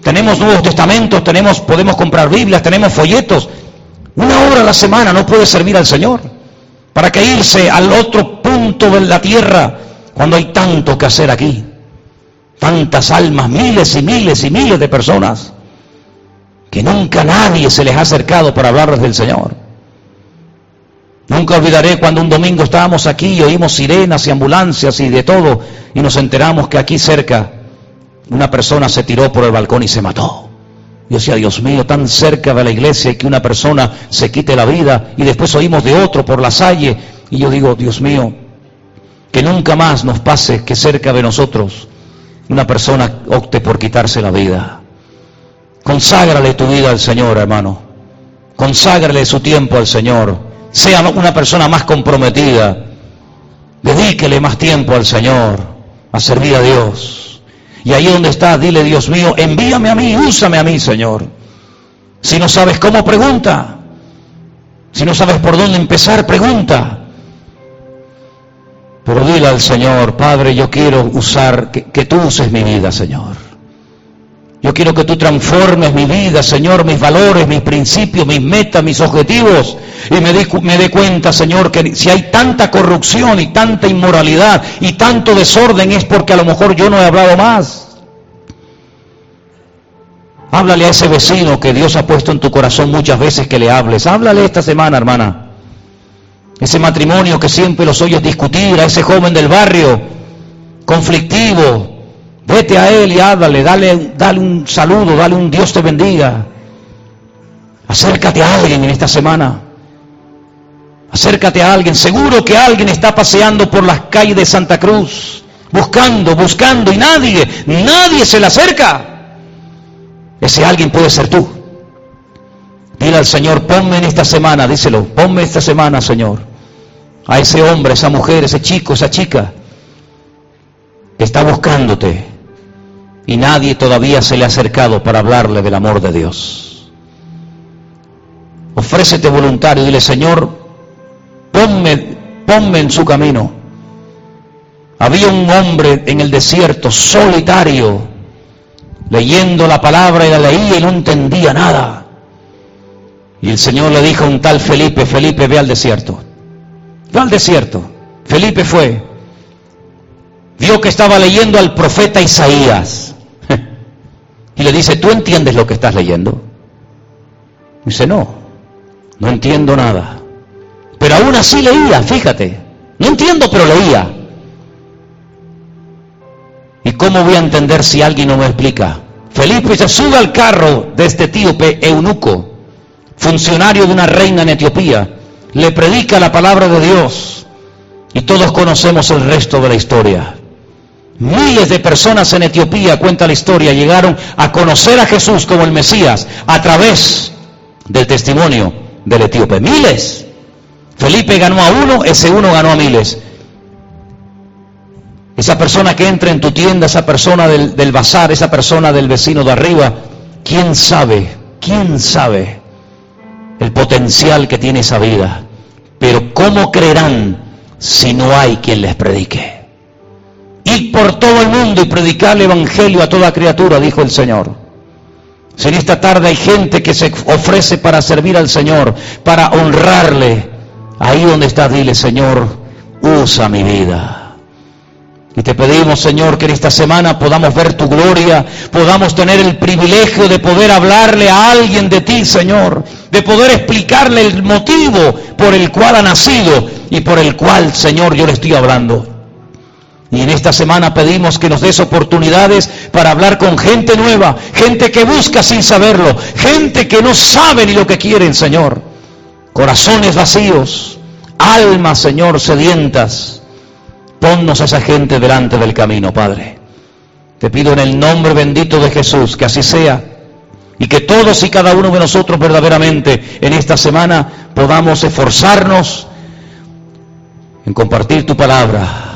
Tenemos Nuevos Testamentos, tenemos, podemos comprar Biblias, tenemos folletos. Una hora a la semana no puede servir al Señor. ¿Para qué irse al otro punto de la tierra cuando hay tanto que hacer aquí? Tantas almas, miles y miles y miles de personas que nunca nadie se les ha acercado para hablarles del Señor. Nunca olvidaré cuando un domingo estábamos aquí y oímos sirenas y ambulancias y de todo y nos enteramos que aquí cerca una persona se tiró por el balcón y se mató. Yo decía, Dios mío, tan cerca de la iglesia que una persona se quite la vida y después oímos de otro por la salle y yo digo, Dios mío, que nunca más nos pase que cerca de nosotros una persona opte por quitarse la vida. Conságrale tu vida al Señor, hermano. Conságrale su tiempo al Señor sea una persona más comprometida, dedíquele más tiempo al Señor, a servir a Dios. Y ahí donde estás, dile, Dios mío, envíame a mí, úsame a mí, Señor. Si no sabes cómo, pregunta. Si no sabes por dónde empezar, pregunta. Pero dile al Señor, Padre, yo quiero usar, que tú uses mi vida, Señor. Yo quiero que tú transformes mi vida, Señor, mis valores, mis principios, mis metas, mis objetivos. Y me dé, cuenta, Señor, que si hay tanta corrupción y tanta inmoralidad y tanto desorden es porque a lo mejor yo no he hablado más. Háblale a ese vecino que Dios ha puesto en tu corazón muchas veces que le hables. Háblale esta semana, hermana. Ese matrimonio que siempre los oyes discutir, a ese joven del barrio, conflictivo, Vete a Él y háblale, dale, dale un saludo, dale un Dios te bendiga. Acércate a alguien en esta semana. Acércate a alguien. Seguro que alguien está paseando por las calles de Santa Cruz, buscando, buscando, y nadie, nadie se le acerca. Ese alguien puede ser tú. Dile al Señor, ponme en esta semana, díselo, ponme esta semana, Señor, a ese hombre, esa mujer, ese chico, esa chica, que está buscándote, y nadie todavía se le ha acercado para hablarle del amor de Dios. Ofrécete voluntario, dile, Señor, ponme, ponme en su camino. Había un hombre en el desierto, solitario, leyendo la palabra y la leía y no entendía nada. Y el Señor le dijo a un tal Felipe, Felipe, ve al desierto. Ve al desierto. Felipe fue. Vio que estaba leyendo al profeta Isaías y le dice, ¿tú entiendes lo que estás leyendo? Dice, no, no entiendo nada. Pero aún así leía, fíjate. No entiendo, pero leía. ¿Y cómo voy a entender si alguien no me explica? Felipe se sube al carro de este etíope eunuco, funcionario de una reina en Etiopía, le predica la palabra de Dios y todos conocemos el resto de la historia. Miles de personas en Etiopía, cuenta la historia, llegaron a conocer a Jesús como el Mesías a través del testimonio del etíope. Miles. Felipe ganó a uno, ese uno ganó a miles. Esa persona que entra en tu tienda, esa persona del, del bazar, esa persona del vecino de arriba, ¿quién sabe? ¿Quién sabe el potencial que tiene esa vida? Pero ¿cómo creerán si no hay quien les predique? Por todo el mundo y predicar el Evangelio a toda criatura, dijo el Señor. Si en esta tarde hay gente que se ofrece para servir al Señor, para honrarle, ahí donde estás, dile, Señor, usa mi vida. Y te pedimos, Señor, que en esta semana podamos ver tu gloria, podamos tener el privilegio de poder hablarle a alguien de ti, Señor, de poder explicarle el motivo por el cual ha nacido y por el cual, Señor, yo le estoy hablando. Y en esta semana pedimos que nos des oportunidades para hablar con gente nueva, gente que busca sin saberlo, gente que no sabe ni lo que quieren, Señor. Corazones vacíos, almas, Señor, sedientas. Ponnos a esa gente delante del camino, Padre. Te pido en el nombre bendito de Jesús que así sea y que todos y cada uno de nosotros verdaderamente en esta semana podamos esforzarnos en compartir tu palabra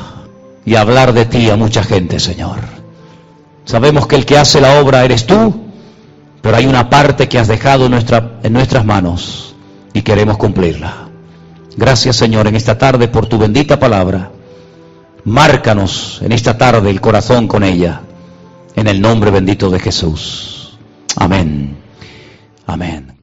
y hablar de ti a mucha gente, Señor. Sabemos que el que hace la obra eres tú, pero hay una parte que has dejado en, en nuestras manos y queremos cumplirla. Gracias, Señor, en esta tarde por tu bendita palabra. Márcanos en esta tarde el corazón con ella, en el nombre bendito de Jesús. Amén. Amén.